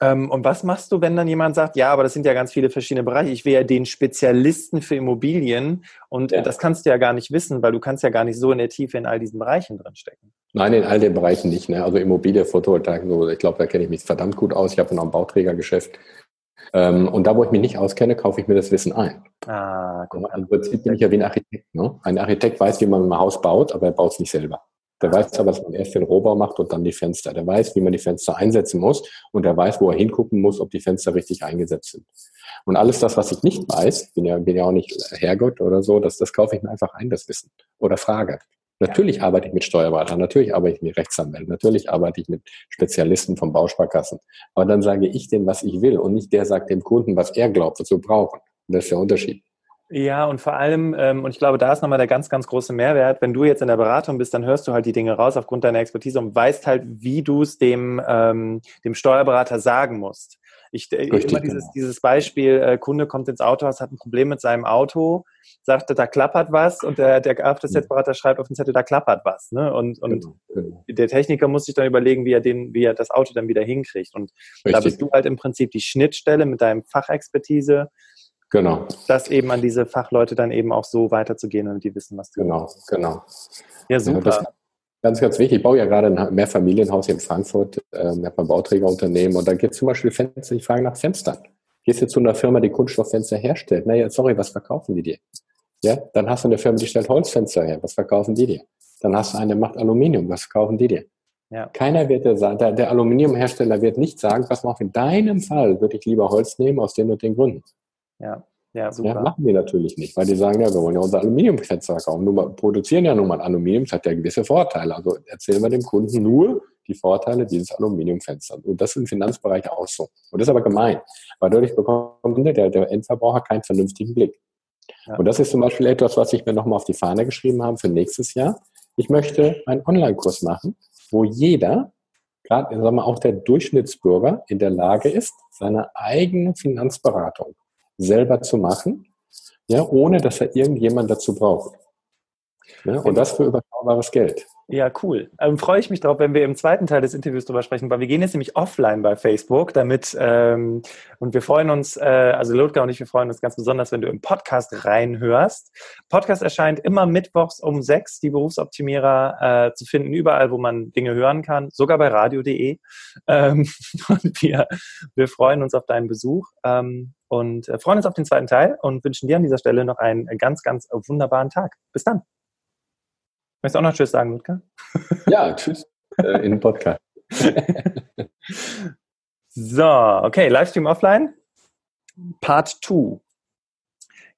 Speaker 1: Ähm, und was machst du, wenn dann jemand sagt, ja, aber das sind ja ganz viele verschiedene Bereiche. Ich will ja den Spezialisten für Immobilien und ja. das kannst du ja gar nicht wissen, weil du kannst ja gar nicht so in der Tiefe in all diesen Bereichen drinstecken.
Speaker 2: Nein, in all den Bereichen nicht. Ne? Also Immobilie, Photovoltaik, so, ich glaube, da kenne ich mich verdammt gut aus. Ich habe noch ein Bauträgergeschäft. Ähm, und da, wo ich mich nicht auskenne, kaufe ich mir das Wissen ein. Ah, mal. Im Prinzip bin ich ja wie ein Architekt. Ne? Ein Architekt weiß, wie man ein Haus baut, aber er baut es nicht selber. Der weiß aber, dass man erst den Rohbau macht und dann die Fenster. Der weiß, wie man die Fenster einsetzen muss und der weiß, wo er hingucken muss, ob die Fenster richtig eingesetzt sind. Und alles das, was ich nicht weiß, bin ja, bin ja auch nicht Herrgott oder so, das, das kaufe ich mir einfach ein, das Wissen. Oder frage. Natürlich arbeite ich mit Steuerberatern, natürlich arbeite ich mit Rechtsanwälten, natürlich arbeite ich mit Spezialisten von Bausparkassen. Aber dann sage ich denen, was ich will und nicht der sagt dem Kunden, was er glaubt, was wir brauchen. Und das ist der Unterschied.
Speaker 1: Ja, und vor allem, ähm, und ich glaube, da ist nochmal der ganz, ganz große Mehrwert, wenn du jetzt in der Beratung bist, dann hörst du halt die Dinge raus aufgrund deiner Expertise und weißt halt, wie du es dem, ähm, dem Steuerberater sagen musst. Ich äh, Richtig, immer dieses, genau. dieses Beispiel, äh, Kunde kommt ins Autohaus, hat ein Problem mit seinem Auto, sagt, da klappert was und der, der After-Set-Berater schreibt auf den Zettel, da klappert was. Ne? Und, und genau, genau. der Techniker muss sich dann überlegen, wie er, den, wie er das Auto dann wieder hinkriegt. Und Richtig. da bist du halt im Prinzip die Schnittstelle mit deinem Fachexpertise,
Speaker 2: Genau.
Speaker 1: Das eben an diese Fachleute dann eben auch so weiterzugehen und die wissen, was
Speaker 2: du Genau, genau.
Speaker 1: Ja, super. Ja,
Speaker 2: ganz, ganz wichtig. Ich baue ja gerade ein Mehrfamilienhaus in Frankfurt, äh, ich habe ein Bauträgerunternehmen und da gibt es zum Beispiel Fenster, ich frage nach Fenstern. Gehst du zu einer Firma, die Kunststofffenster herstellt? Naja, sorry, was verkaufen die dir? Ja, dann hast du eine Firma, die stellt Holzfenster her. Was verkaufen die dir? Dann hast du eine, die macht Aluminium. Was verkaufen die dir? Ja. Keiner wird dir sagen, der, der Aluminiumhersteller wird nicht sagen, was macht in deinem Fall würde ich lieber Holz nehmen aus den und den Gründen.
Speaker 1: Ja. Ja, super. Ja,
Speaker 2: machen wir natürlich nicht, weil die sagen, ja, wir wollen ja unser Aluminiumfenster verkaufen. Nur produzieren ja nun mal Aluminium, das hat ja gewisse Vorteile. Also erzählen wir dem Kunden nur die Vorteile dieses Aluminiumfensters. Und das ist im Finanzbereich auch so. Und das ist aber gemein, weil dadurch bekommt der, der Endverbraucher keinen vernünftigen Blick. Ja. Und das ist zum Beispiel etwas, was ich mir nochmal auf die Fahne geschrieben habe für nächstes Jahr. Ich möchte einen Online-Kurs machen, wo jeder, gerade sagen wir, auch der Durchschnittsbürger in der Lage ist, seine eigene Finanzberatung selber zu machen, ja, ohne dass er irgendjemand dazu braucht. Ja, und das für überschaubares Geld.
Speaker 1: Ja, cool. Ähm, freue ich mich drauf, wenn wir im zweiten Teil des Interviews drüber sprechen, weil wir gehen jetzt nämlich offline bei Facebook, damit ähm, und wir freuen uns, äh, also Lothar und ich, wir freuen uns ganz besonders, wenn du im Podcast reinhörst. Podcast erscheint immer mittwochs um sechs, die Berufsoptimierer äh, zu finden, überall, wo man Dinge hören kann, sogar bei radio.de. Ähm, (laughs) und wir, wir freuen uns auf deinen Besuch ähm, und äh, freuen uns auf den zweiten Teil und wünschen dir an dieser Stelle noch einen ganz, ganz wunderbaren Tag. Bis dann. Möchtest du auch noch Tschüss sagen, Ludger? (laughs)
Speaker 2: Ja, Tschüss äh, in den Podcast.
Speaker 1: so, okay, Livestream offline. Part 2.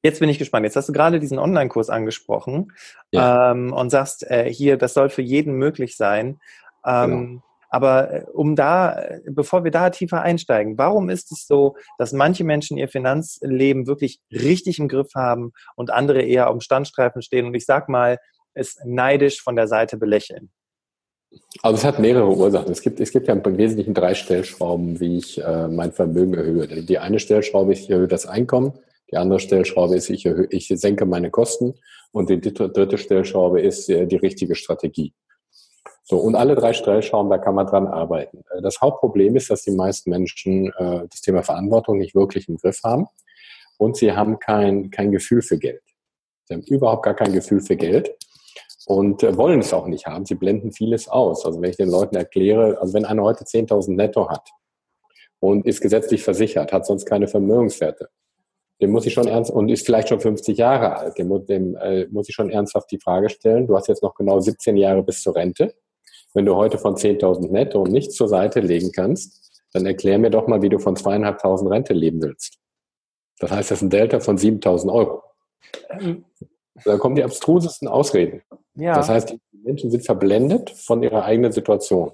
Speaker 1: Jetzt bin ich gespannt. Jetzt hast du gerade diesen Online-Kurs angesprochen ja. ähm, und sagst, äh, hier, das soll für jeden möglich sein. Ähm, genau. Aber äh, um da, bevor wir da tiefer einsteigen, warum ist es so, dass manche Menschen ihr Finanzleben wirklich richtig im Griff haben und andere eher auf dem Standstreifen stehen? Und ich sag mal, es neidisch von der Seite belächeln?
Speaker 2: Also es hat mehrere Ursachen. Es gibt, es gibt ja im Wesentlichen drei Stellschrauben, wie ich äh, mein Vermögen erhöhe. Die eine Stellschraube ist, ich erhöhe das Einkommen. Die andere Stellschraube ist, ich, erhöhe, ich senke meine Kosten. Und die dritte Stellschraube ist äh, die richtige Strategie. So, und alle drei Stellschrauben, da kann man dran arbeiten. Äh, das Hauptproblem ist, dass die meisten Menschen äh, das Thema Verantwortung nicht wirklich im Griff haben. Und sie haben kein, kein Gefühl für Geld. Sie haben überhaupt gar kein Gefühl für Geld und äh, wollen es auch nicht haben. Sie blenden vieles aus. Also wenn ich den Leuten erkläre, also wenn einer heute 10.000 netto hat und ist gesetzlich versichert, hat sonst keine Vermögenswerte, dem muss ich schon ernst und ist vielleicht schon 50 Jahre alt, dem, dem äh, muss ich schon ernsthaft die Frage stellen, du hast jetzt noch genau 17 Jahre bis zur Rente. Wenn du heute von 10.000 netto nichts zur Seite legen kannst, dann erklär mir doch mal, wie du von zweieinhalbtausend Rente leben willst. Das heißt, das ist ein Delta von 7.000 Euro. Ähm, da kommen die abstrusesten Ausreden. Ja. Das heißt, die Menschen sind verblendet von ihrer eigenen Situation.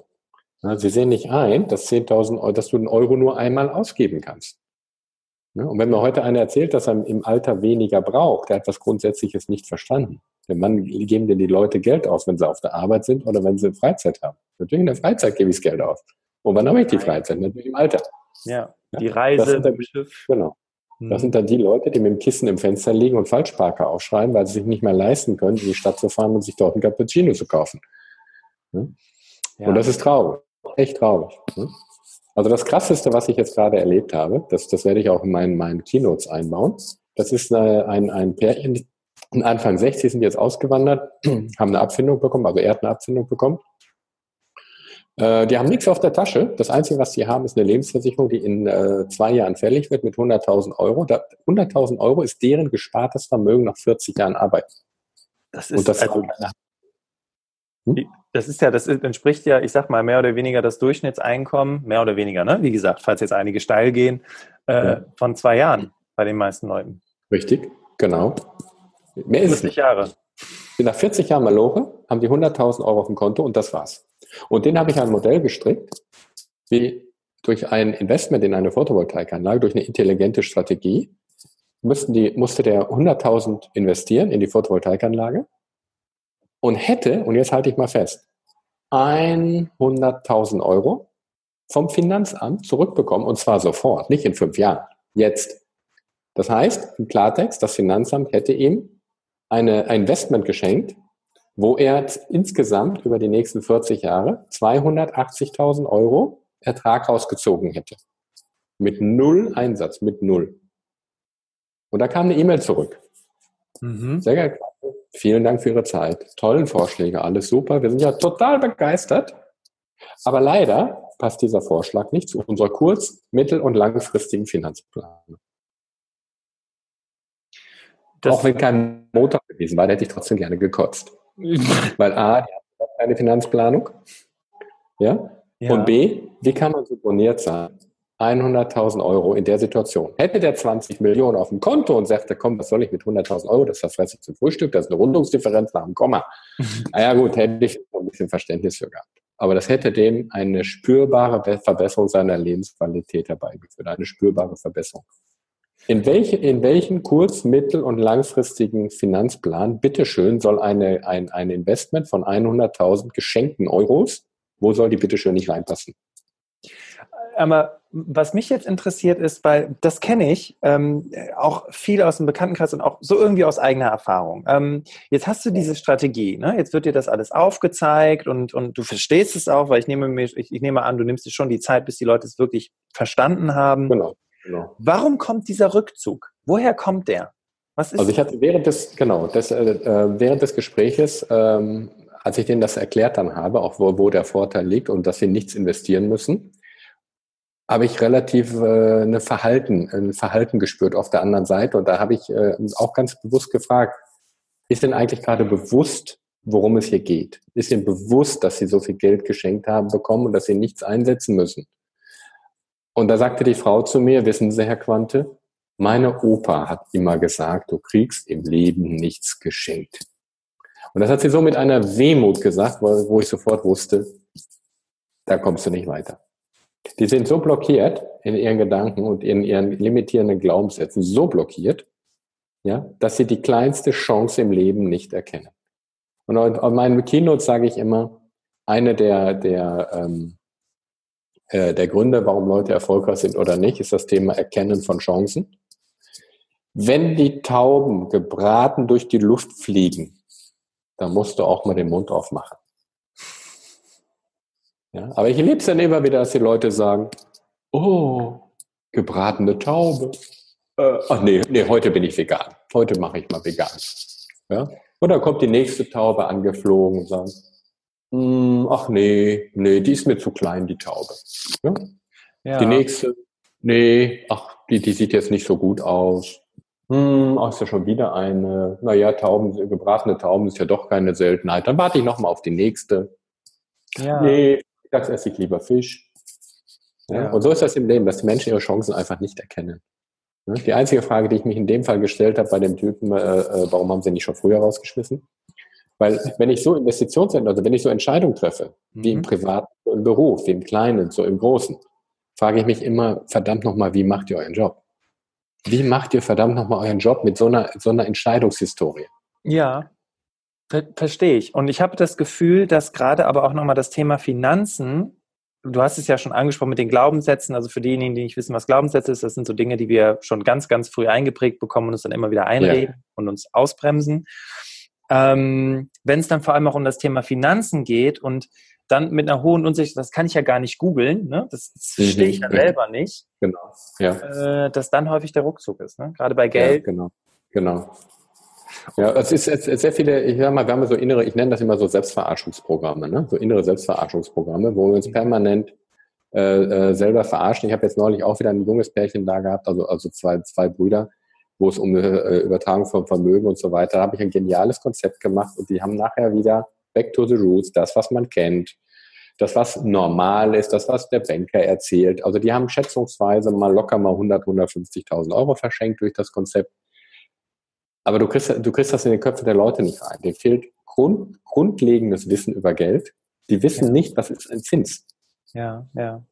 Speaker 2: Sie sehen nicht ein, dass 10.000 Euro, dass du einen Euro nur einmal ausgeben kannst. Und wenn mir heute einer erzählt, dass er im Alter weniger braucht, der hat was Grundsätzliches nicht verstanden. Denn wann geben denn die Leute Geld aus, wenn sie auf der Arbeit sind oder wenn sie Freizeit haben? Natürlich in der Freizeit gebe ich das Geld aus. Und wann habe ich die Freizeit? Natürlich im Alter.
Speaker 1: Ja, die Reise,
Speaker 2: das Schiff. Genau. Das sind dann die Leute, die mit dem Kissen im Fenster liegen und Falschparker aufschreiben, weil sie sich nicht mehr leisten können, in die Stadt zu fahren und sich dort ein Cappuccino zu kaufen. Ja. Und das ist traurig. Echt traurig. Also das Krasseste, was ich jetzt gerade erlebt habe, das, das werde ich auch in meinen, meinen Keynotes einbauen, das ist ein, ein Pärchen, Anfang 60 sind jetzt ausgewandert, (clears throat) haben eine Abfindung bekommen, also er hat eine Abfindung bekommen äh, die haben nichts auf der Tasche. Das Einzige, was sie haben, ist eine Lebensversicherung, die in äh, zwei Jahren fällig wird mit 100.000 Euro. 100.000 Euro ist deren gespartes Vermögen nach 40 Jahren Arbeit.
Speaker 1: Das ist, das, also, hm? das ist ja, das entspricht ja, ich sag mal, mehr oder weniger das Durchschnittseinkommen, mehr oder weniger, ne? Wie gesagt, falls jetzt einige steil gehen, äh, ja. von zwei Jahren bei den meisten Leuten.
Speaker 2: Richtig, genau.
Speaker 1: Mehr ist es nicht. Jahre.
Speaker 2: nach 40 Jahren Malore haben die 100.000 Euro auf dem Konto und das war's. Und den habe ich ein Modell gestrickt, wie durch ein Investment in eine Photovoltaikanlage, durch eine intelligente Strategie, die, musste der 100.000 investieren in die Photovoltaikanlage und hätte, und jetzt halte ich mal fest, 100.000 Euro vom Finanzamt zurückbekommen und zwar sofort, nicht in fünf Jahren, jetzt. Das heißt, im Klartext, das Finanzamt hätte ihm eine, ein Investment geschenkt, wo er insgesamt über die nächsten 40 Jahre 280.000 Euro Ertrag rausgezogen hätte. Mit null Einsatz, mit null. Und da kam eine E-Mail zurück. Mhm. Sehr geil. Vielen Dank für Ihre Zeit. Tollen Vorschläge, alles super. Wir sind ja total begeistert. Aber leider passt dieser Vorschlag nicht zu unserer kurz-, mittel- und langfristigen Finanzplanung. Auch wenn kein Motor gewesen war, hätte ich trotzdem gerne gekotzt. (laughs) Weil A, die haben keine Finanzplanung. Ja? ja? Und B, wie kann man so boniert sein? 100.000 Euro in der Situation. Hätte der 20 Millionen auf dem Konto und sagte, komm, was soll ich mit 100.000 Euro, das verfresse ich zum Frühstück, das ist eine Rundungsdifferenz nach dem Komma. (laughs) naja gut, hätte ich ein bisschen Verständnis für gehabt. Aber das hätte dem eine spürbare Verbesserung seiner Lebensqualität herbeigeführt, eine spürbare Verbesserung. In, welche, in welchen kurz-, mittel- und langfristigen Finanzplan, bitteschön, soll eine, ein, ein Investment von 100.000 geschenkten Euros, wo soll die bitteschön nicht reinpassen?
Speaker 1: Aber was mich jetzt interessiert ist, weil das kenne ich ähm, auch viel aus dem Bekanntenkreis und auch so irgendwie aus eigener Erfahrung. Ähm, jetzt hast du diese Strategie, ne? jetzt wird dir das alles aufgezeigt und, und du verstehst es auch, weil ich nehme, mir, ich, ich nehme an, du nimmst dir schon die Zeit, bis die Leute es wirklich verstanden haben. Genau. Genau. Warum kommt dieser Rückzug? Woher kommt der?
Speaker 2: Was ist also ich hatte während des, genau, des, äh, äh, während des Gespräches, ähm, als ich denen das erklärt dann habe, auch wo, wo der Vorteil liegt und dass sie nichts investieren müssen, habe ich relativ äh, eine Verhalten, ein Verhalten gespürt auf der anderen Seite. Und da habe ich äh, auch ganz bewusst gefragt, ist denn eigentlich gerade bewusst, worum es hier geht? Ist Ihnen bewusst, dass Sie so viel Geld geschenkt haben bekommen und dass Sie nichts einsetzen müssen? Und da sagte die Frau zu mir, wissen Sie, Herr Quante, meine Opa hat immer gesagt, du kriegst im Leben nichts geschenkt. Und das hat sie so mit einer Wehmut gesagt, wo ich sofort wusste, da kommst du nicht weiter. Die sind so blockiert in ihren Gedanken und in ihren limitierenden Glaubenssätzen, so blockiert, ja, dass sie die kleinste Chance im Leben nicht erkennen. Und auf meinen Keynotes sage ich immer, eine der, der ähm, äh, der Gründe, warum Leute erfolgreich sind oder nicht, ist das Thema Erkennen von Chancen. Wenn die Tauben gebraten durch die Luft fliegen, dann musst du auch mal den Mund aufmachen. Ja, aber ich liebe es dann immer wieder, dass die Leute sagen, oh, gebratene Taube. Äh, ach nee, nee, heute bin ich vegan. Heute mache ich mal vegan. Ja? Und dann kommt die nächste Taube angeflogen und sagt, hm, ach nee, nee, die ist mir zu klein, die Taube. Ja? ja. Die nächste, nee, ach, die, die sieht jetzt nicht so gut aus. Hm, ach, ist ja schon wieder eine. Naja, Tauben, gebratene Tauben ist ja doch keine Seltenheit. Dann warte ich nochmal auf die nächste. Ja. Nee, das esse ich lieber Fisch. Ja? Und so ist das im Leben, dass Menschen ihre Chancen einfach nicht erkennen. Die einzige Frage, die ich mich in dem Fall gestellt habe bei dem Typen, äh, äh, warum haben sie nicht schon früher rausgeschmissen? Weil wenn ich so Investitions, also wenn ich so Entscheidungen treffe, wie im mhm. Privaten, so im Beruf, wie im Kleinen, so im Großen, frage ich mich immer, verdammt nochmal, wie macht ihr euren Job? Wie macht ihr verdammt nochmal euren Job mit so einer, so einer Entscheidungshistorie?
Speaker 1: Ja, ver verstehe ich. Und ich habe das Gefühl, dass gerade aber auch nochmal das Thema Finanzen, du hast es ja schon angesprochen mit den Glaubenssätzen, also für diejenigen, die nicht wissen, was Glaubenssätze ist, das sind so Dinge, die wir schon ganz, ganz früh eingeprägt bekommen und uns dann immer wieder einreden ja. und uns ausbremsen ähm, wenn es dann vor allem auch um das Thema Finanzen geht und dann mit einer hohen Unsicherheit, das kann ich ja gar nicht googeln, ne? das, das mhm, verstehe ich dann selber nicht, genau. ja. äh, dass dann häufig der Ruckzuck ist, ne? gerade bei Geld.
Speaker 2: Ja, genau, genau. Ja, es ist sehr viele, ich sag mal, wir haben so innere, ich nenne das immer so Selbstverarschungsprogramme, ne? so innere Selbstverarschungsprogramme, wo wir uns permanent äh, äh, selber verarschen. Ich habe jetzt neulich auch wieder ein junges Pärchen da gehabt, also, also zwei, zwei Brüder, wo es um eine äh, Übertragung von Vermögen und so weiter, da habe ich ein geniales Konzept gemacht und die haben nachher wieder back to the roots, das, was man kennt, das, was normal ist, das, was der Banker erzählt. Also die haben schätzungsweise mal locker mal 100, 150.000 Euro verschenkt durch das Konzept. Aber du kriegst, du kriegst das in die Köpfe der Leute nicht rein. Dir fehlt Grund, grundlegendes Wissen über Geld. Die wissen ja. nicht, was ist ein Zins.
Speaker 1: Ja, ja.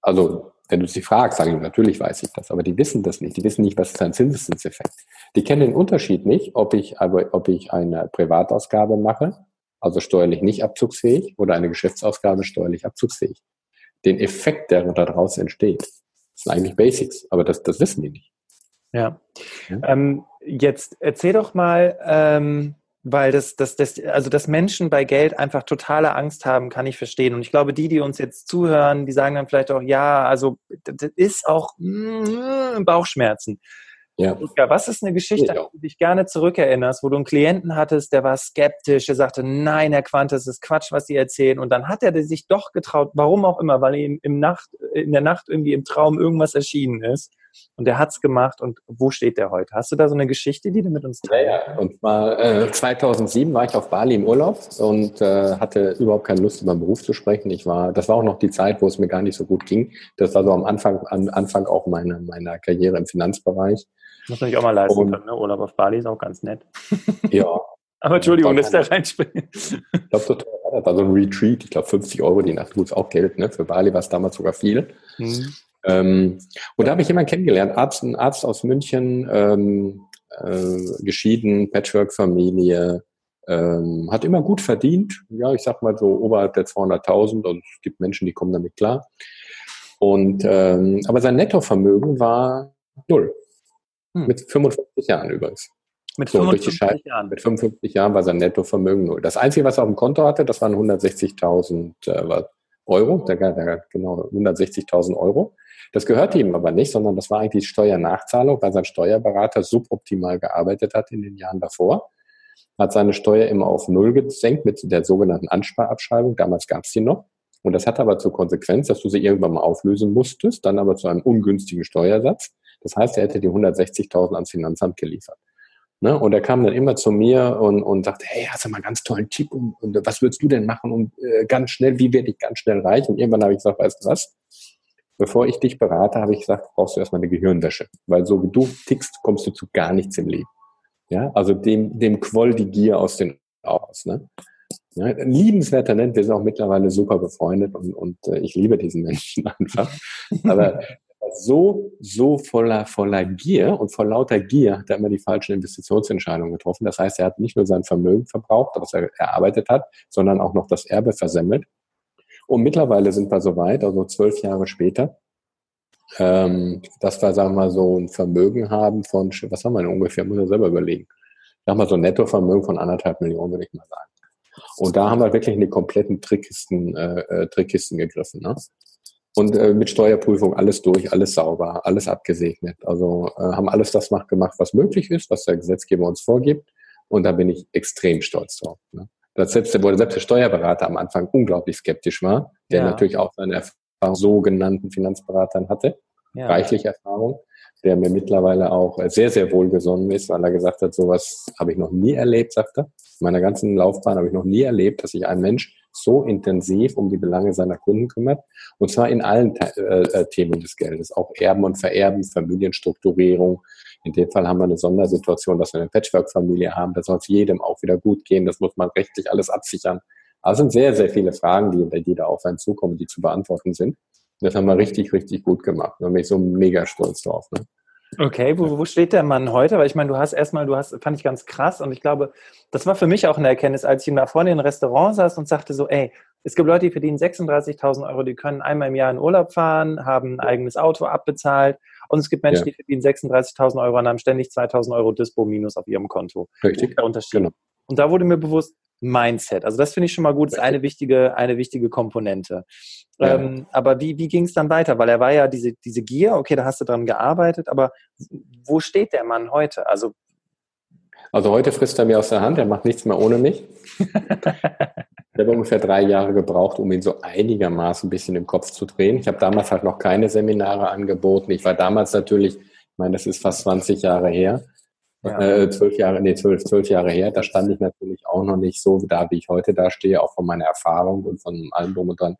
Speaker 2: Also, wenn du sie fragst, sagen die, natürlich weiß ich das, aber die wissen das nicht. Die wissen nicht, was ist ein Zinseszinseffekt. Die kennen den Unterschied nicht, ob ich, aber, ob ich eine Privatausgabe mache, also steuerlich nicht abzugsfähig, oder eine Geschäftsausgabe steuerlich abzugsfähig. Den Effekt, der daraus entsteht. Das sind eigentlich Basics, aber das, das wissen die nicht.
Speaker 1: Ja. ja. Ähm, jetzt erzähl doch mal, ähm, weil das, das, das, also dass Menschen bei Geld einfach totale Angst haben, kann ich verstehen. Und ich glaube, die, die uns jetzt zuhören, die sagen dann vielleicht auch, ja, also das ist auch mm, Bauchschmerzen. Ja. Was ist eine Geschichte, ja. an die du dich gerne zurückerinnerst, wo du einen Klienten hattest, der war skeptisch, der sagte, nein, Herr Quandt, das ist Quatsch, was Sie erzählen. Und dann hat er sich doch getraut, warum auch immer, weil ihm im Nacht, in der Nacht irgendwie im Traum irgendwas erschienen ist. Und der hat's gemacht. Und wo steht der heute? Hast du da so eine Geschichte, die du mit uns
Speaker 2: teilst? Ja, ja. Und zwar äh, 2007 war ich auf Bali im Urlaub und äh, hatte überhaupt keine Lust, über meinen Beruf zu sprechen. Ich war, das war auch noch die Zeit, wo es mir gar nicht so gut ging. Das war so am Anfang, am Anfang auch meiner meiner Karriere im Finanzbereich.
Speaker 1: Muss man sich auch mal leisten und, können. Ne? Urlaub auf Bali ist auch ganz nett. (laughs)
Speaker 2: Ja.
Speaker 1: Aber Entschuldigung, dass da reinspringen.
Speaker 2: Ich glaube, das war so ein Retreat. Ich glaube, 50 Euro die Nacht, gut, ist auch Geld. Ne? Für Bali war es damals sogar viel. Mhm. Ähm, und da habe ich jemanden kennengelernt, Arzt, ein Arzt aus München, ähm, äh, geschieden, Patchwork-Familie, ähm, hat immer gut verdient. Ja, ich sag mal so oberhalb der 200.000 und es gibt Menschen, die kommen damit klar. Und, ähm, aber sein Nettovermögen war null. Hm. Mit 55 Jahren übrigens.
Speaker 1: Mit so, 55 Jahren?
Speaker 2: Mit 55 Jahren war sein Nettovermögen null. Das Einzige, was er auf dem Konto hatte, das waren 160.000 äh, Euro, genau 160.000 Euro. Das gehörte ihm aber nicht, sondern das war eigentlich Steuernachzahlung, weil sein Steuerberater suboptimal gearbeitet hat in den Jahren davor. Hat seine Steuer immer auf Null gesenkt mit der sogenannten Ansparabschreibung. Damals gab es die noch. Und das hat aber zur Konsequenz, dass du sie irgendwann mal auflösen musstest, dann aber zu einem ungünstigen Steuersatz. Das heißt, er hätte die 160.000 ans Finanzamt geliefert. Ne? Und er kam dann immer zu mir und, und sagte, hey, hast du mal einen ganz tollen Tipp und, und was würdest du denn machen und äh, ganz schnell, wie werde ich ganz schnell reich? Und irgendwann habe ich gesagt, weißt du was? Bevor ich dich berate, habe ich gesagt, brauchst du erstmal eine Gehirnwäsche. Weil so wie du tickst, kommst du zu gar nichts im Leben. Ja, also dem, dem quoll die Gier aus den aus. Ne? Ja, ein liebenswerter Nett, wir sind auch mittlerweile super befreundet und, und äh, ich liebe diesen Menschen (laughs) einfach. Aber so, so voller, voller Gier und vor lauter Gier hat er immer die falschen Investitionsentscheidungen getroffen. Das heißt, er hat nicht nur sein Vermögen verbraucht, was er erarbeitet hat, sondern auch noch das Erbe versemmelt. Und mittlerweile sind wir so weit, also zwölf Jahre später, ähm, dass wir, sagen wir mal, so ein Vermögen haben von, was haben wir denn ungefähr, muss er selber überlegen. Sagen wir so ein Nettovermögen von anderthalb Millionen, würde ich mal sagen. Und da haben wir wirklich in die kompletten Trickkisten, äh, äh Trickkisten gegriffen. Ne? Und äh, mit Steuerprüfung alles durch, alles sauber, alles abgesegnet. Also äh, haben alles das gemacht, was möglich ist, was der Gesetzgeber uns vorgibt. Und da bin ich extrem stolz drauf. Ne? Das selbst, wo selbst der Steuerberater am Anfang unglaublich skeptisch war, der ja. natürlich auch seine Erfahrung sogenannten Finanzberatern hatte, ja. reichlich Erfahrung, der mir mittlerweile auch sehr, sehr wohlgesonnen ist, weil er gesagt hat, sowas habe ich noch nie erlebt, sagt er. In meiner ganzen Laufbahn habe ich noch nie erlebt, dass sich ein Mensch so intensiv um die Belange seiner Kunden kümmert. Und zwar in allen äh, äh, Themen des Geldes, auch Erben und Vererben, Familienstrukturierung. In dem Fall haben wir eine Sondersituation, dass wir eine Patchwork-Familie haben. Da soll es jedem auch wieder gut gehen. Das muss man rechtlich alles absichern. Also sind sehr, sehr viele Fragen, die, die da auf einen zukommen, die zu beantworten sind. Das haben wir richtig, richtig gut gemacht. Da bin ich so mega stolz drauf. Ne?
Speaker 1: Okay, wo, wo steht der Mann heute? Weil ich meine, du hast erstmal, du hast, fand ich ganz krass und ich glaube, das war für mich auch eine Erkenntnis, als ich ihm da vorne in ein Restaurant saß und sagte so, ey, es gibt Leute, die verdienen 36.000 Euro, die können einmal im Jahr in Urlaub fahren, haben ein eigenes Auto abbezahlt und es gibt Menschen, ja. die verdienen 36.000 Euro und haben ständig 2.000 Euro Dispo minus auf ihrem Konto.
Speaker 2: Richtig.
Speaker 1: Der Unterschied. Genau. Und da wurde mir bewusst, Mindset. Also das finde ich schon mal gut, ist eine wichtige, eine wichtige Komponente. Ja. Ähm, aber wie, wie ging es dann weiter? Weil er war ja diese, diese Gier, okay, da hast du dran gearbeitet, aber wo steht der Mann heute? Also,
Speaker 2: also heute frisst er mir aus der Hand, er macht nichts mehr ohne mich. (laughs) ich habe ungefähr drei Jahre gebraucht, um ihn so einigermaßen ein bisschen im Kopf zu drehen. Ich habe damals halt noch keine Seminare angeboten. Ich war damals natürlich, ich meine, das ist fast 20 Jahre her, ja. Äh, zwölf Jahre, nee, zwölf, zwölf Jahre her, da stand ich natürlich auch noch nicht so da, wie ich heute da stehe, auch von meiner Erfahrung und von allem drum und dran.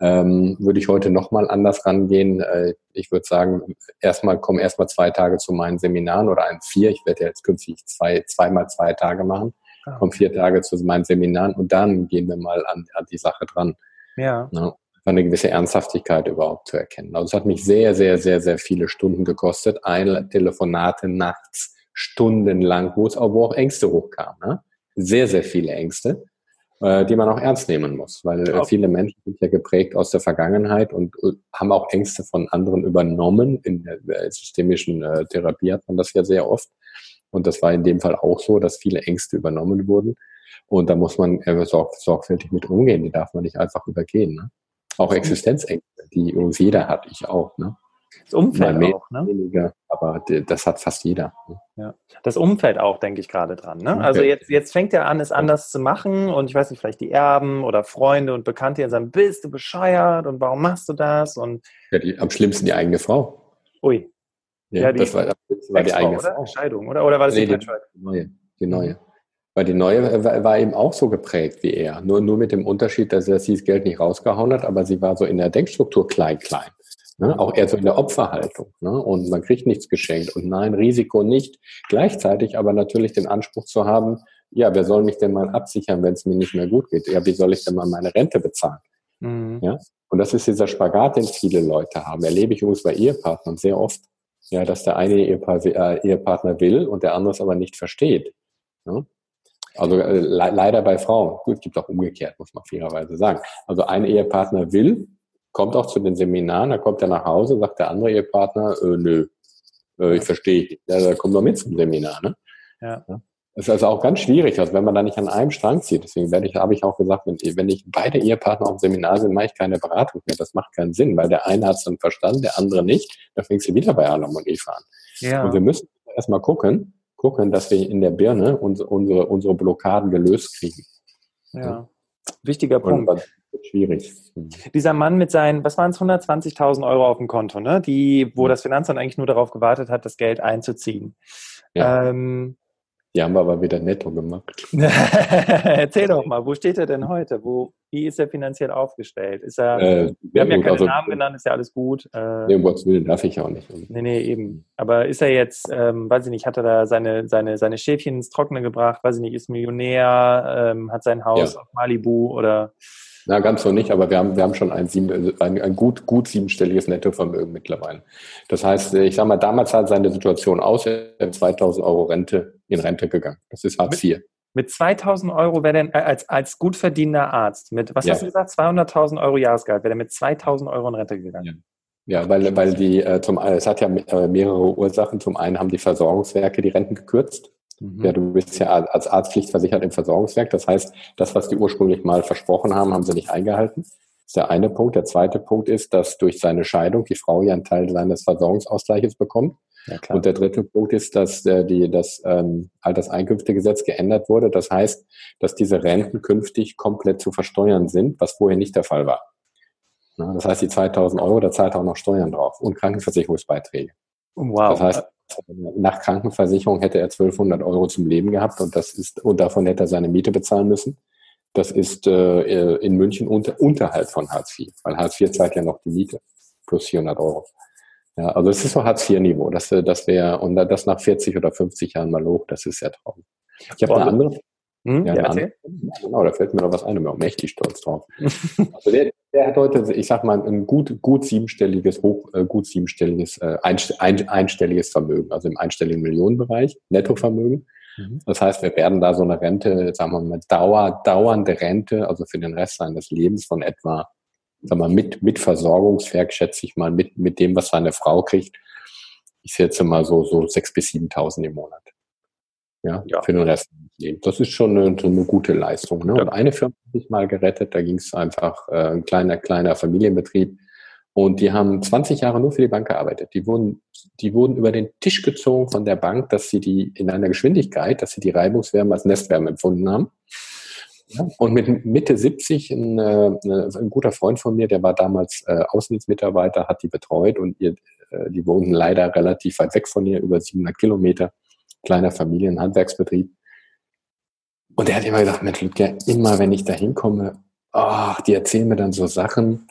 Speaker 2: Ähm, würde ich heute nochmal anders rangehen. Äh, ich würde sagen, erstmal kommen erstmal zwei Tage zu meinen Seminaren oder ein vier. Ich werde jetzt künftig zwei, zweimal zwei Tage machen. Ah. Kommen vier Tage zu meinen Seminaren und dann gehen wir mal an, an die Sache dran. Ja. Ne? eine gewisse Ernsthaftigkeit überhaupt zu erkennen. Also es hat mich sehr, sehr, sehr, sehr viele Stunden gekostet. Ein Telefonate nachts, stundenlang, wo es auch, wo auch Ängste hochkamen. Ne? Sehr, sehr viele Ängste äh, die man auch ernst nehmen muss, weil äh, viele Menschen sind ja geprägt aus der Vergangenheit und äh, haben auch Ängste von anderen übernommen. In der äh, systemischen Therapie hat man das ja sehr oft. Und das war in dem Fall auch so, dass viele Ängste übernommen wurden. Und da muss man äh, sorg sorgfältig mit umgehen. Die darf man nicht einfach übergehen. Ne? Auch Existenzängste, die übrigens jeder hat, ich auch. Ne?
Speaker 1: Das Umfeld mehr, auch, ne?
Speaker 2: Weniger, aber das hat fast jeder.
Speaker 1: Ne? Ja. Das Umfeld auch, denke ich gerade dran. Ne? Also jetzt, jetzt fängt er an, es anders zu machen und ich weiß nicht, vielleicht die Erben oder Freunde und Bekannte die sagen, bist du bescheuert und warum machst du das? Und
Speaker 2: ja, die, am schlimmsten die eigene Frau.
Speaker 1: Ui.
Speaker 2: Ja, ja die, das war, das war die eigene
Speaker 1: oder? Frau. Scheidung, oder? Oder war das nee,
Speaker 2: die, die neue? Die neue. Mhm. Weil die neue war, war, eben auch so geprägt wie er. Nur, nur mit dem Unterschied, dass er sie das Geld nicht rausgehauen hat, aber sie war so in der Denkstruktur klein, klein. Ne? Auch eher so in der Opferhaltung. Ne? Und man kriegt nichts geschenkt. Und nein, Risiko nicht. Gleichzeitig aber natürlich den Anspruch zu haben, ja, wer soll mich denn mal absichern, wenn es mir nicht mehr gut geht? Ja, wie soll ich denn mal meine Rente bezahlen? Mhm. Ja? Und das ist dieser Spagat, den viele Leute haben. Erlebe ich übrigens bei Ehepartnern sehr oft. Ja, dass der eine Ehepaar, äh, Ehepartner will und der andere es aber nicht versteht. Ja? Also äh, le leider bei Frauen. Gut, gibt auch umgekehrt, muss man fairerweise sagen. Also ein Ehepartner will, kommt auch zu den Seminaren, da kommt er nach Hause, sagt der andere Ehepartner, äh, nö, äh, ich verstehe, ja, da kommt doch mit zum Seminar. Ne? Ja. Das ist also auch ganz schwierig, also wenn man da nicht an einem Strang zieht. Deswegen werde ich, habe ich auch gesagt, wenn, wenn ich beide Ehepartner auf dem Seminar sind, mache ich keine Beratung mehr. Das macht keinen Sinn, weil der eine hat es dann verstanden, der andere nicht. Da fängst du wieder bei Adam und Eva an. Ja. Und wir müssen erstmal gucken, gucken, dass wir in der Birne unsere, unsere, unsere Blockaden gelöst kriegen.
Speaker 1: Ja. Wichtiger Punkt.
Speaker 2: Und schwierig.
Speaker 1: Mhm. Dieser Mann mit seinen, was waren es, 120.000 Euro auf dem Konto, ne? Die, wo mhm. das Finanzamt eigentlich nur darauf gewartet hat, das Geld einzuziehen.
Speaker 2: Ja. Ähm, die haben wir aber wieder netto gemacht. (laughs)
Speaker 1: Erzähl doch mal, wo steht er denn heute? Wo, wie ist er finanziell aufgestellt? Ist er, äh, wir haben ja keine also, Namen genannt, ist ja alles gut.
Speaker 2: Äh, nee, um Gottes Willen darf ich auch nicht.
Speaker 1: Nee, nee, eben. Aber ist er jetzt, ähm, weiß ich nicht, hat er da seine, seine, seine Schäfchen ins Trockene gebracht? Weiß ich nicht, ist Millionär, ähm, hat sein Haus ja. auf Malibu oder
Speaker 2: na, ganz so nicht, aber wir haben, wir haben schon ein, sieben, ein, ein gut, gut siebenstelliges Nettovermögen mittlerweile. Das heißt, ich sage mal, damals hat seine Situation aus, er ist 2000 Euro Rente in Rente gegangen. Das ist Hartz IV.
Speaker 1: Mit 2000 Euro wäre er äh, als, als gut verdienender Arzt mit, was ja. hast du gesagt, 200.000 Euro Jahresgehalt, wäre er mit 2000 Euro in Rente gegangen.
Speaker 2: Ja. ja weil, weil die, äh, zum, es hat ja äh, mehrere Ursachen. Zum einen haben die Versorgungswerke die Renten gekürzt. Mhm. Ja, du bist ja als Arztpflicht versichert im Versorgungswerk. Das heißt, das, was die ursprünglich mal versprochen haben, haben sie nicht eingehalten. Das ist der eine Punkt. Der zweite Punkt ist, dass durch seine Scheidung die Frau ja einen Teil seines Versorgungsausgleiches bekommt. Ja, und der dritte Punkt ist, dass äh, die, das ähm, Alterseinkünftegesetz geändert wurde. Das heißt, dass diese Renten künftig komplett zu versteuern sind, was vorher nicht der Fall war. Na, das heißt, die 2000 Euro, da zahlt er auch noch Steuern drauf und Krankenversicherungsbeiträge.
Speaker 1: Wow.
Speaker 2: Das heißt, nach Krankenversicherung hätte er 1200 Euro zum Leben gehabt und das ist, und davon hätte er seine Miete bezahlen müssen. Das ist äh, in München unter, unterhalb von Hartz IV, weil Hartz IV zahlt ja noch die Miete plus 400 Euro. Ja, also es ist so Hartz IV-Niveau. Das, das wäre, und das nach 40 oder 50 Jahren mal hoch, das ist sehr traurig. Ich habe eine andere, hm, ja, ja, genau, da fällt mir noch was ein, da bin ich auch mächtig stolz drauf. (laughs) also der, der hat heute, ich sag mal, ein gut, gut siebenstelliges, hoch, äh, gut siebenstelliges, äh, ein, ein, einstelliges Vermögen, also im einstelligen Millionenbereich, Nettovermögen. Mhm. Das heißt, wir werden da so eine Rente, sagen wir mal, Dauer, dauernde Rente, also für den Rest seines Lebens von etwa, sagen wir mal, mit, mit Versorgungswerk, schätze ich mal, mit, mit dem, was seine Frau kriegt. Ich schätze mal so, so sechs bis siebentausend im Monat. Ja, ja, für den Rest. Das ist schon eine, eine gute Leistung. Ne? Ja. Und eine Firma habe ich mal gerettet, da ging es einfach, äh, ein kleiner, kleiner Familienbetrieb. Und die haben 20 Jahre nur für die Bank gearbeitet. Die wurden, die wurden über den Tisch gezogen von der Bank, dass sie die in einer Geschwindigkeit, dass sie die Reibungswärme als Nestwärme empfunden haben. Ja, und mit Mitte 70, ein, äh, ein, guter Freund von mir, der war damals äh, Außendienstmitarbeiter, hat die betreut und ihr, äh, die wohnten leider relativ weit weg von ihr, über 700 Kilometer kleiner Familienhandwerksbetrieb. Und er hat immer gesagt, Mensch, Ludger, immer wenn ich da hinkomme, oh, die erzählen mir dann so Sachen,